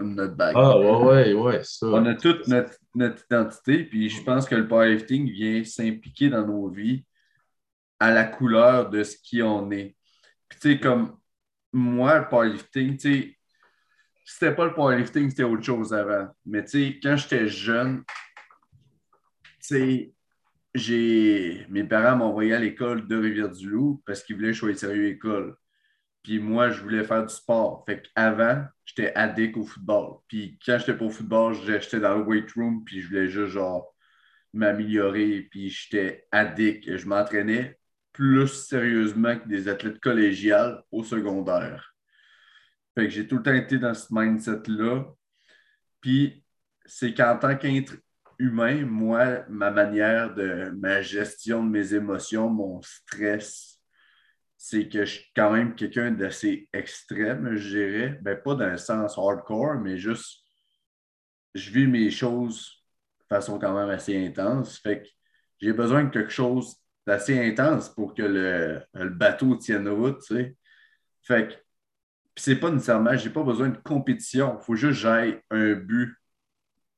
notre bague. Ah, ouais, ouais, ouais, ça. On a toute notre notre identité. Puis je pense que le powerlifting vient s'impliquer dans nos vies à la couleur de ce qui on est. Puis tu sais, comme moi, le powerlifting, tu sais, c'était pas le powerlifting, c'était autre chose avant. Mais tu sais, quand j'étais jeune, tu sais, j'ai mes parents m'ont envoyé à l'école de Rivière-du-Loup parce qu'ils voulaient choisir sérieux école. Puis moi, je voulais faire du sport. Fait qu'avant, j'étais addict au football. Puis quand j'étais pas au football, j'étais dans le weight room, puis je voulais juste genre m'améliorer, puis j'étais addict. Je m'entraînais plus sérieusement que des athlètes collégiales au secondaire. Fait que j'ai tout le temps été dans ce mindset-là. Puis c'est qu'en tant qu'être humain, moi, ma manière de ma gestion de mes émotions, mon stress, c'est que je suis quand même quelqu'un d'assez extrême, je dirais. Ben, pas dans le sens hardcore, mais juste, je vis mes choses de façon quand même assez intense. Fait que j'ai besoin de quelque chose d'assez intense pour que le, bateau tienne route, tu sais. Fait que, c'est pas nécessairement, j'ai pas besoin de compétition. Il faut juste que j'aille un but.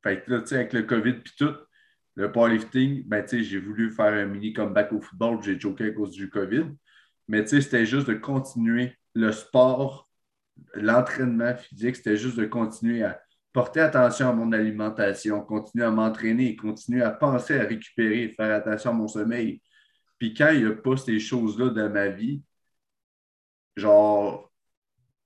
Fait que là, tu sais, avec le COVID puis tout, le powerlifting, ben, tu sais, j'ai voulu faire un mini comeback au football, j'ai choqué à cause du COVID. Mais c'était juste de continuer le sport, l'entraînement physique, c'était juste de continuer à porter attention à mon alimentation, continuer à m'entraîner, continuer à penser à récupérer, faire attention à mon sommeil. Puis quand il n'y a pas ces choses-là dans ma vie, genre,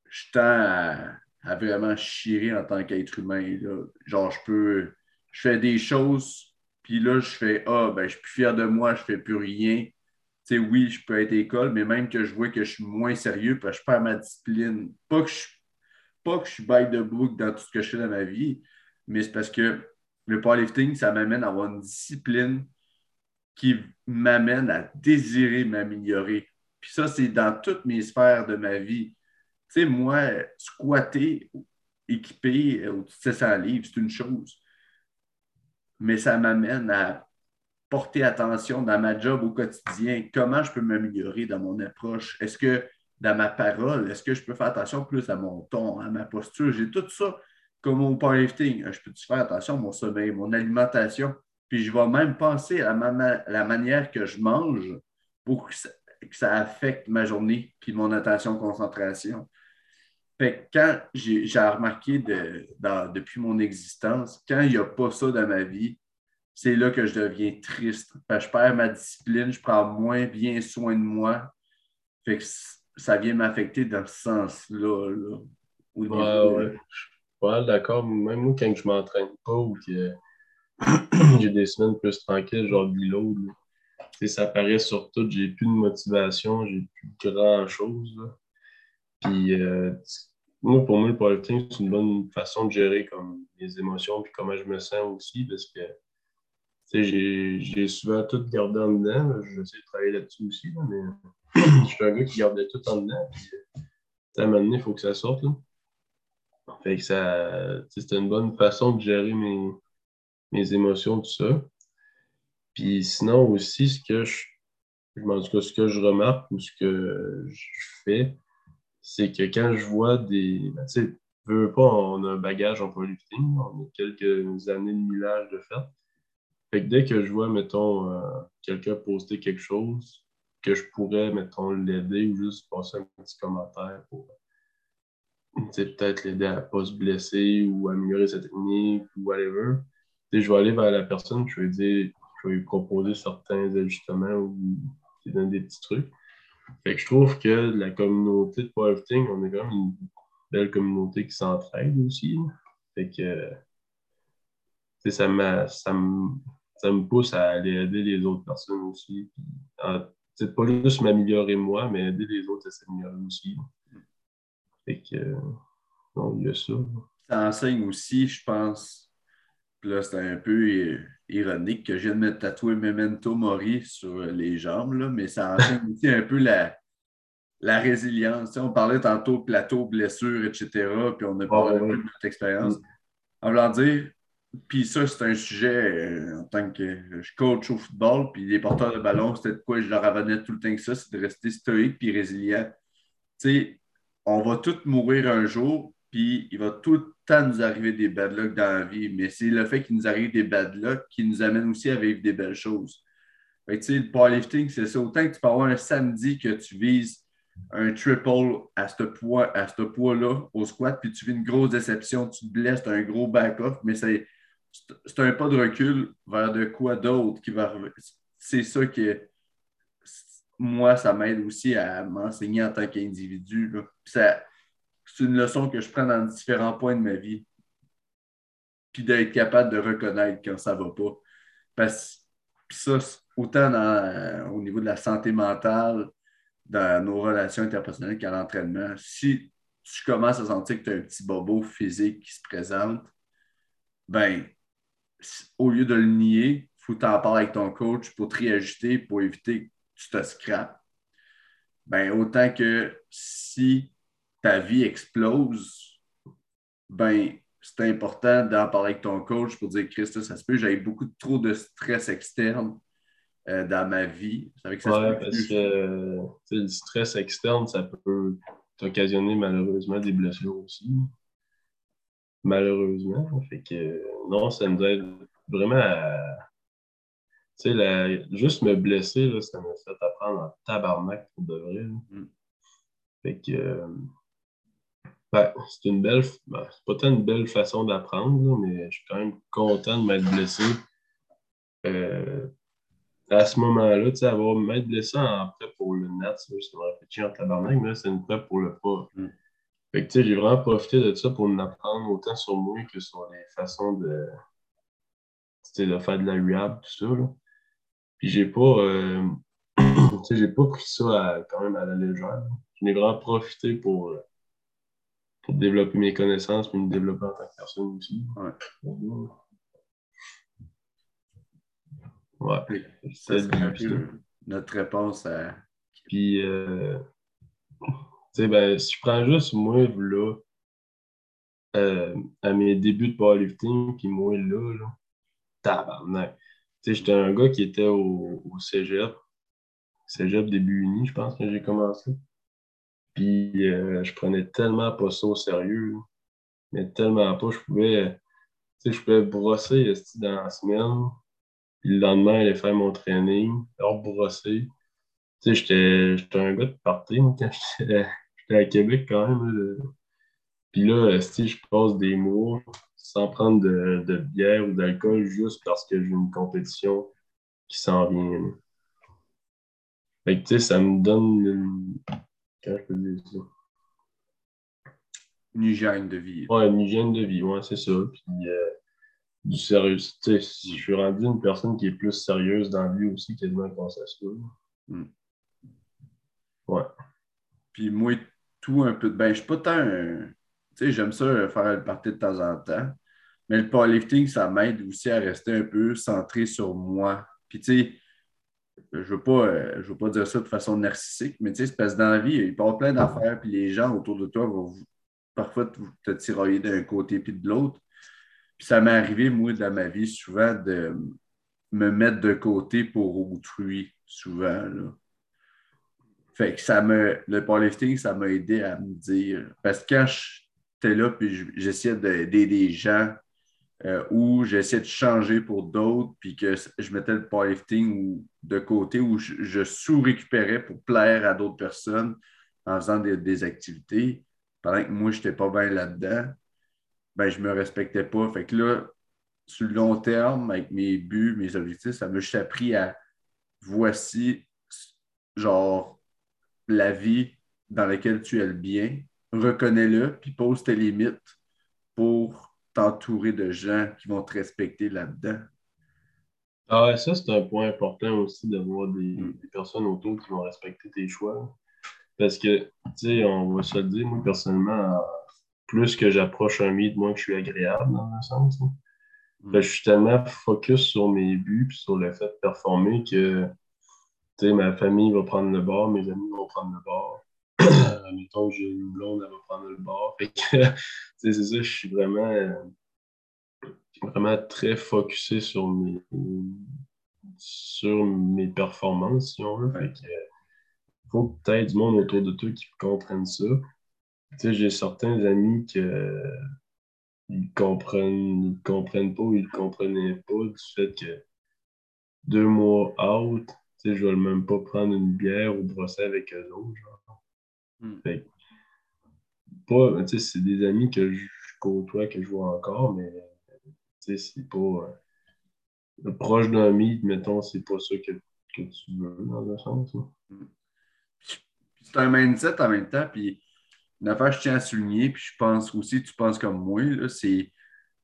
je tends à, vraiment chier en tant qu'être humain. Genre, je peux, je fais des choses, puis là, je fais, ah, ben, je suis plus fier de moi, je fais plus rien oui, je peux être école, mais même que je vois que je suis moins sérieux, parce que je perds ma discipline. Pas que je, pas que je suis bail de bouc dans tout ce que je fais dans ma vie, mais c'est parce que le powerlifting, ça m'amène à avoir une discipline qui m'amène à désirer m'améliorer. Puis ça, c'est dans toutes mes sphères de ma vie. Tu sais, moi, squatter, équipé au 700 livres, c'est une chose. Mais ça m'amène à porter attention dans ma job au quotidien? Comment je peux m'améliorer dans mon approche? Est-ce que dans ma parole, est-ce que je peux faire attention plus à mon ton, à ma posture? J'ai tout ça comme au powerlifting. Je peux faire attention à mon sommeil, mon alimentation? Puis je vais même penser à la, manière que je mange pour que ça, affecte ma journée puis mon attention, concentration. Fait quand j'ai remarqué depuis mon existence, quand il n'y a pas ça dans ma vie, c'est là que je deviens triste. je perds ma discipline, je prends moins bien soin de moi. Fait que ça vient m'affecter dans ce sens-là. Là, ouais, ouais. Je suis pas d'accord. Même moi, quand je m'entraîne pas ou que j'ai des semaines plus tranquilles, genre l'eau, ça paraît sur tout. J'ai plus de motivation, j'ai plus grand-chose. Puis, euh, moi, pour moi, le powerlifting, c'est une bonne façon de gérer comme, les émotions et comment je me sens aussi parce que j'ai souvent tout gardé en dedans. J'essaie de travailler là-dessus aussi, mais je suis un gars qui gardait tout en dedans. à un moment donné, il faut que ça sorte. Là. Une bonne façon de gérer mes, mes émotions, tout ça. Puis sinon aussi, ce que je, ce que je remarque ou ce que je fais, c'est que quand je vois des. Ben, tu sais, veux pas, on a un bagage en on a quelques années de millage de fait. Dès que je vois, mettons, euh, quelqu'un poster quelque chose, que je pourrais, mettons, l'aider ou juste passer un petit commentaire pour peut-être l'aider à ne pas se blesser ou améliorer sa technique ou whatever. je vais aller vers la personne, je vais dire, je vais lui proposer certains ajustements ou donner des petits trucs. Fait que je trouve que la communauté de powerlifting, on est quand même une belle communauté qui s'entraide aussi. Fait que ça me, ça, me, pousse à aller aider les autres personnes aussi. C'est pas juste m'améliorer moi, mais aider les autres à s'améliorer aussi. Fait que, donc, il y a ça. Ça enseigne aussi, je pense, là, c'est un peu ironique que je viens de me tatouer Memento Mori sur les jambes, là, mais ça enseigne aussi un peu la, la résilience. on parlait tantôt plateau, blessure, etc., puis on a parlé un peu de notre expérience. En voulant dire, puis ça, c'est un sujet euh, en tant que je coach au football, puis les porteurs de ballon, c'était de quoi je leur avenais tout le temps que ça, c'est de rester stoïque puis résilient. Tu sais, on va tous mourir un jour, puis il va tout le temps nous arriver des bad luck dans la vie, mais c'est le fait qu'il nous arrive des bad luck qui nous amène aussi à vivre des belles choses. Fait tu sais, le powerlifting, c'est ça. Autant que tu peux avoir un samedi que tu vises un triple à ce poids, poids-là au squat, puis tu vis une grosse déception, tu te blesses, tu as un gros back-off, mais c'est c'est un pas de recul vers de quoi d'autre qui va c'est ça que moi, ça m'aide aussi à m'enseigner en tant qu'individu. C'est une leçon que je prends dans différents points de ma vie. Puis d'être capable de reconnaître quand ça ne va pas. Parce que ça, autant au niveau de la santé mentale, dans nos relations interpersonnelles qu'à l'entraînement, si tu commences à sentir que tu as un petit bobo physique qui se présente, ben, au lieu de le nier, il faut t'en parler avec ton coach pour te réajuster, pour éviter que tu te scrapes. Ben, autant que si ta vie explose, ben, c'est important d'en parler avec ton coach pour dire Christ, ça se peut, j'avais beaucoup trop de stress externe euh, dans ma vie. parce que le stress externe, ça peut t'occasionner malheureusement des blessures aussi. Malheureusement. Fait que non, ça nous aide vraiment à. Tu sais, juste me blesser, là, ça m'a fait apprendre en tabarnak pour de vrai. Mm. Fait que. Euh, ben, c'est une belle. Ben, c'est pas tant une belle façon d'apprendre, mais je suis quand même content de m'être blessé. Euh, à ce moment-là, tu sais, avoir m'être blessé en prêt pour le net, ça chier en tabarnak, mais c'est une prêt pour le pas. Mm. Fait que, j'ai vraiment profité de ça pour m'apprendre autant sur moi que sur les façons de, de faire de la rehab, tout ça, là. Puis j'ai pas, euh, tu sais, j'ai pas pris ça quand même à la légère. J'en ai vraiment profité pour, euh, pour développer mes connaissances, puis me développer en tant que personne aussi. Ouais. Ouais. C'est notre réponse à. Puis, euh, sais, ben, si je prends juste moi, là, euh, à mes débuts de powerlifting, puis moi, là, là, tabarnak. Tu sais, j'étais un gars qui était au, au cégep. Cégep début uni, je pense que j'ai commencé. Puis, euh, je prenais tellement pas ça au sérieux. Mais tellement pas, je pouvais, tu sais, je pouvais brosser dans la semaine puis le lendemain, aller faire mon training, rebrosser. Tu sais, j'étais un gars de party, quand j'étais à Québec quand même. Puis là, si je passe des mois sans prendre de, de bière ou d'alcool juste parce que j'ai une compétition qui s'en vient. Fait que, tu sais, ça me donne une... Comment je peux dire ça? Une hygiène de vie. Ouais, une hygiène de vie, ouais, c'est ça. Puis, euh, du sérieux. je suis rendu une personne qui est plus sérieuse dans la vie aussi, quasiment quand ça se mm. Ouais. Puis moi, tout un peu. Ben, je suis pas tant. Tu sais, j'aime ça faire le party de temps en temps. Mais le powerlifting, ça m'aide aussi à rester un peu centré sur moi. Puis, tu sais, je veux pas, euh, je veux pas dire ça de façon narcissique, mais tu sais, c'est parce que dans la vie, il avoir plein d'affaires, puis les gens autour de toi vont parfois te tirailler d'un côté puis de l'autre. Puis ça m'est arrivé, moi, dans ma vie, souvent, de me mettre de côté pour autrui, souvent. Là. Fait que ça me. Le powerlifting, ça m'a aidé à me dire. Parce que quand j'étais là, puis j'essayais d'aider des gens euh, ou j'essayais de changer pour d'autres, puis que je mettais le powerlifting de côté, ou je, sous-récupérais pour plaire à d'autres personnes en faisant des, des activités, pendant que moi, je n'étais pas bien là-dedans ben, je ne me respectais pas. Fait que là, sur le long terme, avec mes buts, mes objectifs, ça m'a juste appris à voici, genre, la vie dans laquelle tu es le bien, reconnais-le, puis pose tes limites pour t'entourer de gens qui vont te respecter là-dedans. Ah ouais, ça, c'est un point important aussi d'avoir des, mm. des, personnes autour qui vont respecter tes choix. Parce que, tu sais, on va se le dire, moi, personnellement, plus que j'approche un mythe, moins que je suis agréable dans un sens. Mm. je suis tellement focus sur mes buts et sur le fait de performer que ma famille va prendre le bord, mes amis vont prendre le bord. Admettons que j'ai une blonde, elle va prendre le bord. c'est ça, je suis vraiment, vraiment très focusé sur mes, sur mes performances, si on veut. il faut peut-être du monde autour de toi qui comprennent ça. Tu sais, j'ai certains amis qui ils comprennent, ils comprennent pas ou ils comprenaient pas du fait que deux mois out, je vais même pas prendre une bière ou brosser avec eux autres, genre. Hmm. pas, tu sais, c'est des amis que je côtoie, que je vois encore, mais tu sais, c'est pas. Euh, proche d'un mythe, mettons, c'est pas ça que que tu veux, dans un sens. C'est un mindset en même temps, puis une affaire que je tiens à souligner, puis je pense aussi, tu penses comme moi, c'est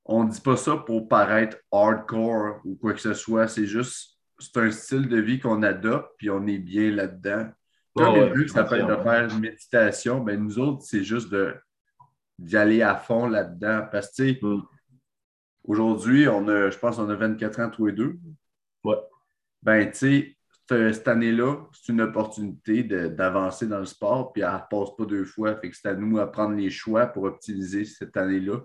on ne dit pas ça pour paraître hardcore ou quoi que ce soit, c'est juste, c'est un style de vie qu'on adopte, puis on est bien là-dedans. Comme oh, ouais, ça peut de faire une méditation, ben nous autres, c'est juste de d'y aller à fond là-dedans. Parce que, mm. aujourd'hui, on a, je pense qu'on a 24 ans tous les deux. Ouais. Ben, tu sais, cette année-là, c'est une opportunité d'avancer dans le sport, puis elle ne passe pas deux fois. Fait que c'est à nous à prendre les choix pour optimiser cette année-là.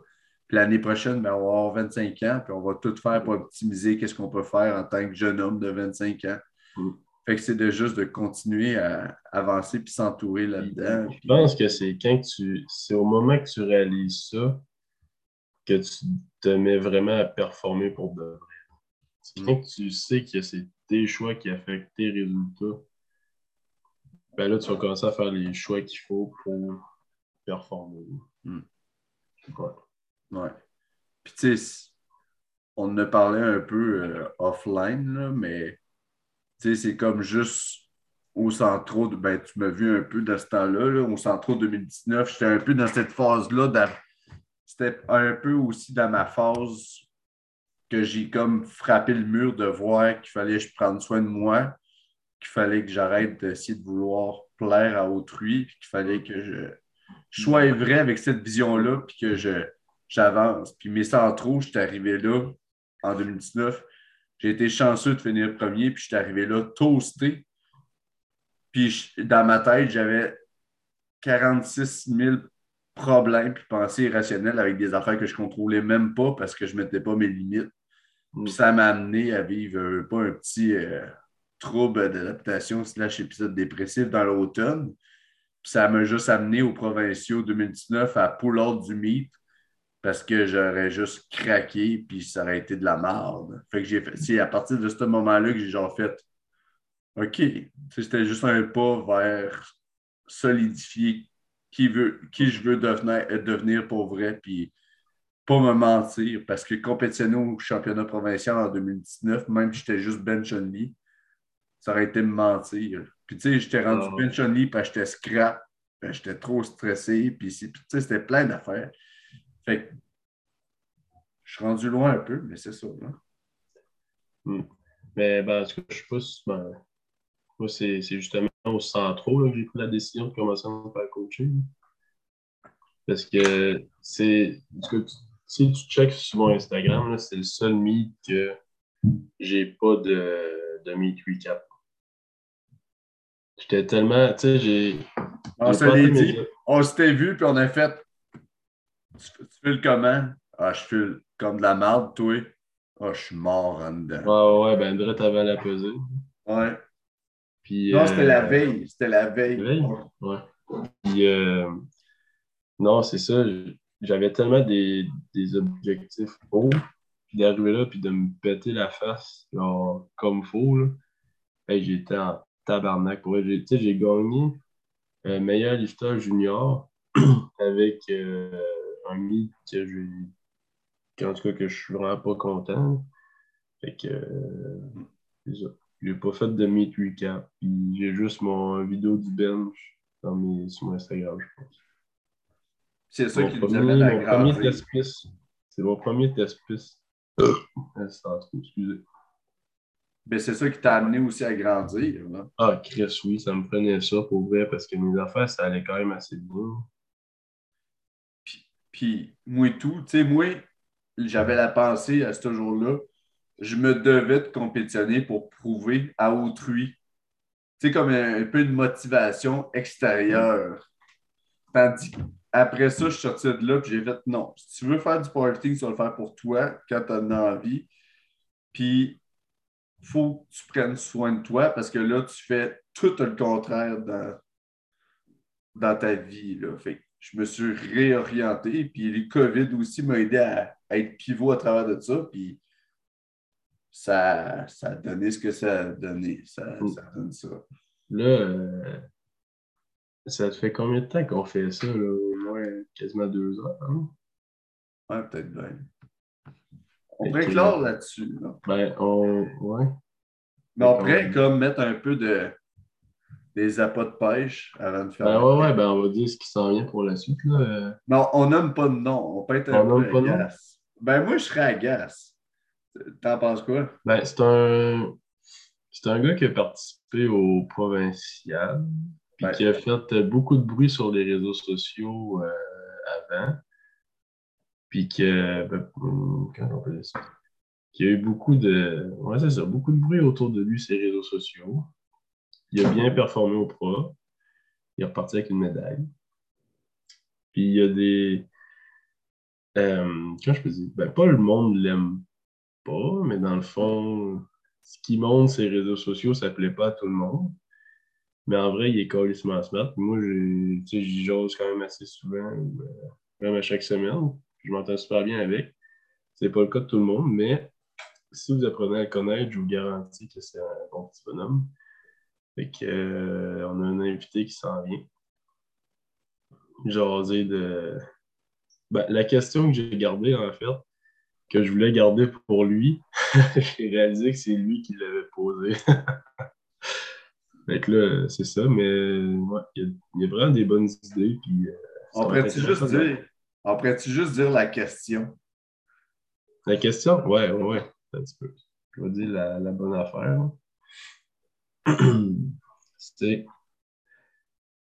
L'année prochaine, ben, on va avoir 25 ans, puis on va tout faire pour optimiser qu'est-ce qu'on peut faire en tant que jeune homme de 25 ans. Mm. Fait que c'est de juste de continuer à avancer puis s'entourer là-dedans. Je pense que c'est quand tu. C'est au moment que tu réalises ça que tu te mets vraiment à performer pour de vrai. C'est quand tu sais que c'est tes choix qui affectent tes résultats. Ben là, tu vas commencer à faire les choix qu'il faut pour performer. Ouais. Puis tu sais, on en a parlé un peu euh, offline, là, mais c'est comme juste au centre, ben, tu m'as vu un peu de ce temps-là, au centre 2019, j'étais un peu dans cette phase-là. C'était un peu aussi dans ma phase que j'ai comme frappé le mur de voir qu'il fallait que je prenne soin de moi, qu'il fallait que j'arrête d'essayer de vouloir plaire à autrui, puis qu'il fallait que je, sois vrai avec cette vision-là, puis que je, j'avance. Puis mes centraux, j'étais arrivé là en 2019 j'ai été chanceux de finir premier, puis je suis arrivé là toasté. Puis dans ma tête, j'avais 46 000 problèmes puis pensées irrationnelles avec des affaires que je ne contrôlais même pas parce que je ne mettais pas mes limites. Puis mm. ça m'a amené à vivre pas un petit euh, trouble d'adaptation slash épisode dépressif dans l'automne. Puis ça m'a juste amené aux provinciaux 2019 à pull out du mythe parce que j'aurais juste craqué puis ça aurait été de la merde. Fait que j'ai fait. C'est à partir de ce moment-là que j'ai genre fait OK. C'était juste un pas vers solidifier qui, veut, qui je veux devenir, devenir pour vrai, puis pas me mentir, parce que compétitionner au championnat provincial en 2019, même si j'étais juste bench only, ça aurait été me mentir. Puis tu sais, j'étais rendu ah. bench only parce que j'étais scrap, j'étais trop stressé, puis tu sais, c'était plein d'affaires. Fait je suis rendu loin un peu, mais c'est ça. Hmm. Mais ben, ce que je pousse, ben, moi, c'est justement au centro que j'ai pris la décision de commencer à me faire coacher. Parce que c'est. Si tu checks sur mon Instagram, c'est le seul mythe que j'ai pas de, de meet recap. J'étais tellement. Tu sais, j'ai. On s'était vu, puis on a fait tu, tu le comment? Ah, je file comme de la merde, toi. Ah, je suis mort en dedans. Ouais, ouais, ben, Drette avant la pesée. Ouais. Puis, non, c'était la euh, veille. C'était la veille. veille? Ouais. Puis, euh, non, c'est ça. J'avais tellement des, des objectifs hauts. Puis d'arriver là, puis de me péter la face, genre, comme faux, là. J'étais en tabarnak. Pour j'ai gagné euh, meilleur lifter junior avec. Euh, un mythe que j'ai. En tout cas, que je suis vraiment pas content. Fait que. Euh, j'ai pas fait de meet recap. j'ai juste mon vidéo du bench dans mes, sur mon Instagram, je pense. C'est ça qui nous amène à mon premier test C'est mon premier test piste. excusez. Mais c'est ça qui t'a amené aussi à grandir. Ah, Chris, oui, ça me prenait ça pour vrai parce que mes affaires, ça allait quand même assez bien. Puis moi tout, tu sais, moi, j'avais la pensée à ce jour-là, je me devais de compétitionner pour prouver à autrui. Tu sais, comme un, peu de motivation extérieure. Tandis après ça, je suis sorti de là, puis j'ai fait non. Si tu veux faire du powerlifting, tu vas le faire pour toi quand tu en as envie. Puis, faut que tu prennes soin de toi parce que là, tu fais tout le contraire dans, dans ta vie. Là. Fait je me suis réorienté. Puis le COVID aussi m'a aidé à, être pivot à travers de ça. Puis ça, ça a donné ce que ça a donné. Ça, ça donne ça. Là, euh, ça te fait combien de temps qu'on fait ça? Là? Au moins quasiment deux heures. Hein? Ouais, peut-être bien. On peut éclore là-dessus. Ben, on. Ouais. Mais après, comme mettre un peu de des appâts de pêche avant de faire. Ben ouais, ouais, ben on va dire ce qui s'en vient pour la suite. Là. Non, on nomme pas de nom. On peut être un On peu de nom? agace. Ben moi, je serais agace. T'en penses quoi? Ben, c'est un. C'est un gars qui a participé au provincial, puis qui a fait beaucoup de bruit sur les réseaux sociaux euh, avant. Puis que. Ben, comment on peut dire ça? Qui a eu beaucoup de. Ouais, c'est ça, beaucoup de bruit autour de lui, ses réseaux sociaux. Il a bien performé au pro. Il est reparti avec une médaille. Puis il y a des. Euh, comment je peux dire? Ben, pas le monde l'aime pas, mais dans le fond, ce qui montre ses réseaux sociaux, ça plaît pas à tout le monde. Mais en vrai, il est carrément smart. Moi, j'y jase quand même assez souvent, ou, euh, même à chaque semaine. Je m'entends super bien avec. C'est pas le cas de tout le monde, mais si vous apprenez à le connaître, je vous garantis que c'est un bon petit bonhomme. Fait que, euh, on a un invité qui s'en vient. Jaser de. Ben, la question que j'ai gardée, en fait, que je voulais garder pour lui, j'ai réalisé que c'est lui qui l'avait posée. fait que là, c'est ça, mais ouais, il y, a- il y a vraiment des bonnes idées. Puis, euh, On pourrait-tu juste dire. Juste dire la question? La question? Ouais, ouais, ouais. Un petit peu. Je vais dire la, la bonne affaire. C'est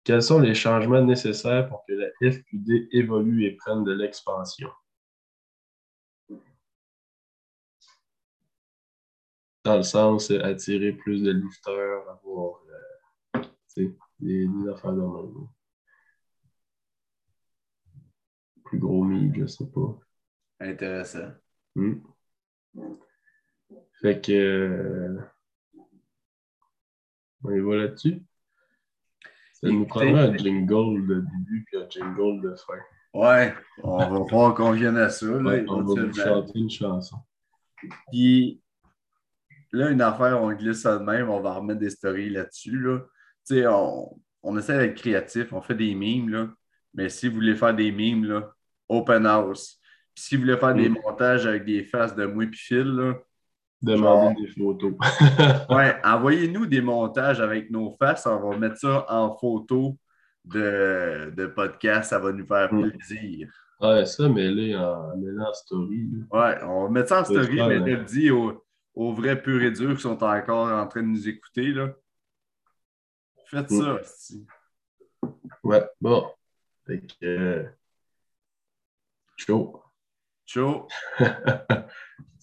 quels sont les changements nécessaires pour que la FQD évolue et prenne de l'expansion? Dans le sens euh, attirer plus de lifteurs, avoir euh, des, des affaires de même. Plus gros mig, je sais pas. Intéressant. Hmm. Fait que. euh, on y va là-dessus. Ça nous Écoutez- prendra un jingle de début puis un jingle de fin. Ouais, on va voir qu'on vienne à ça. Là, Ouais, on va vous chanter une chanson. Puis là, une affaire, on glisse ça de même, on va remettre des stories là-dessus. Là. Tu sais, on, on essaie d'être créatif, on fait des mimes, là. Mais si vous voulez faire des mimes, là, open house. Puis si vous voulez faire des Mm. montages avec des faces de moi et Phil, là, Demandez des photos. ouais, envoyez-nous des montages avec nos faces, on va mettre ça en photo de, de podcast, ça va nous faire Mm. plaisir. ouais, ça, là, en, en story. Ouais, on va mettre ça en story, mais je le dis aux, aux vrais purs et durs qui sont encore en train de nous écouter. Là. Faites Mm. ça. Ouais, bon. Fait que. euh, chaud. Ciao.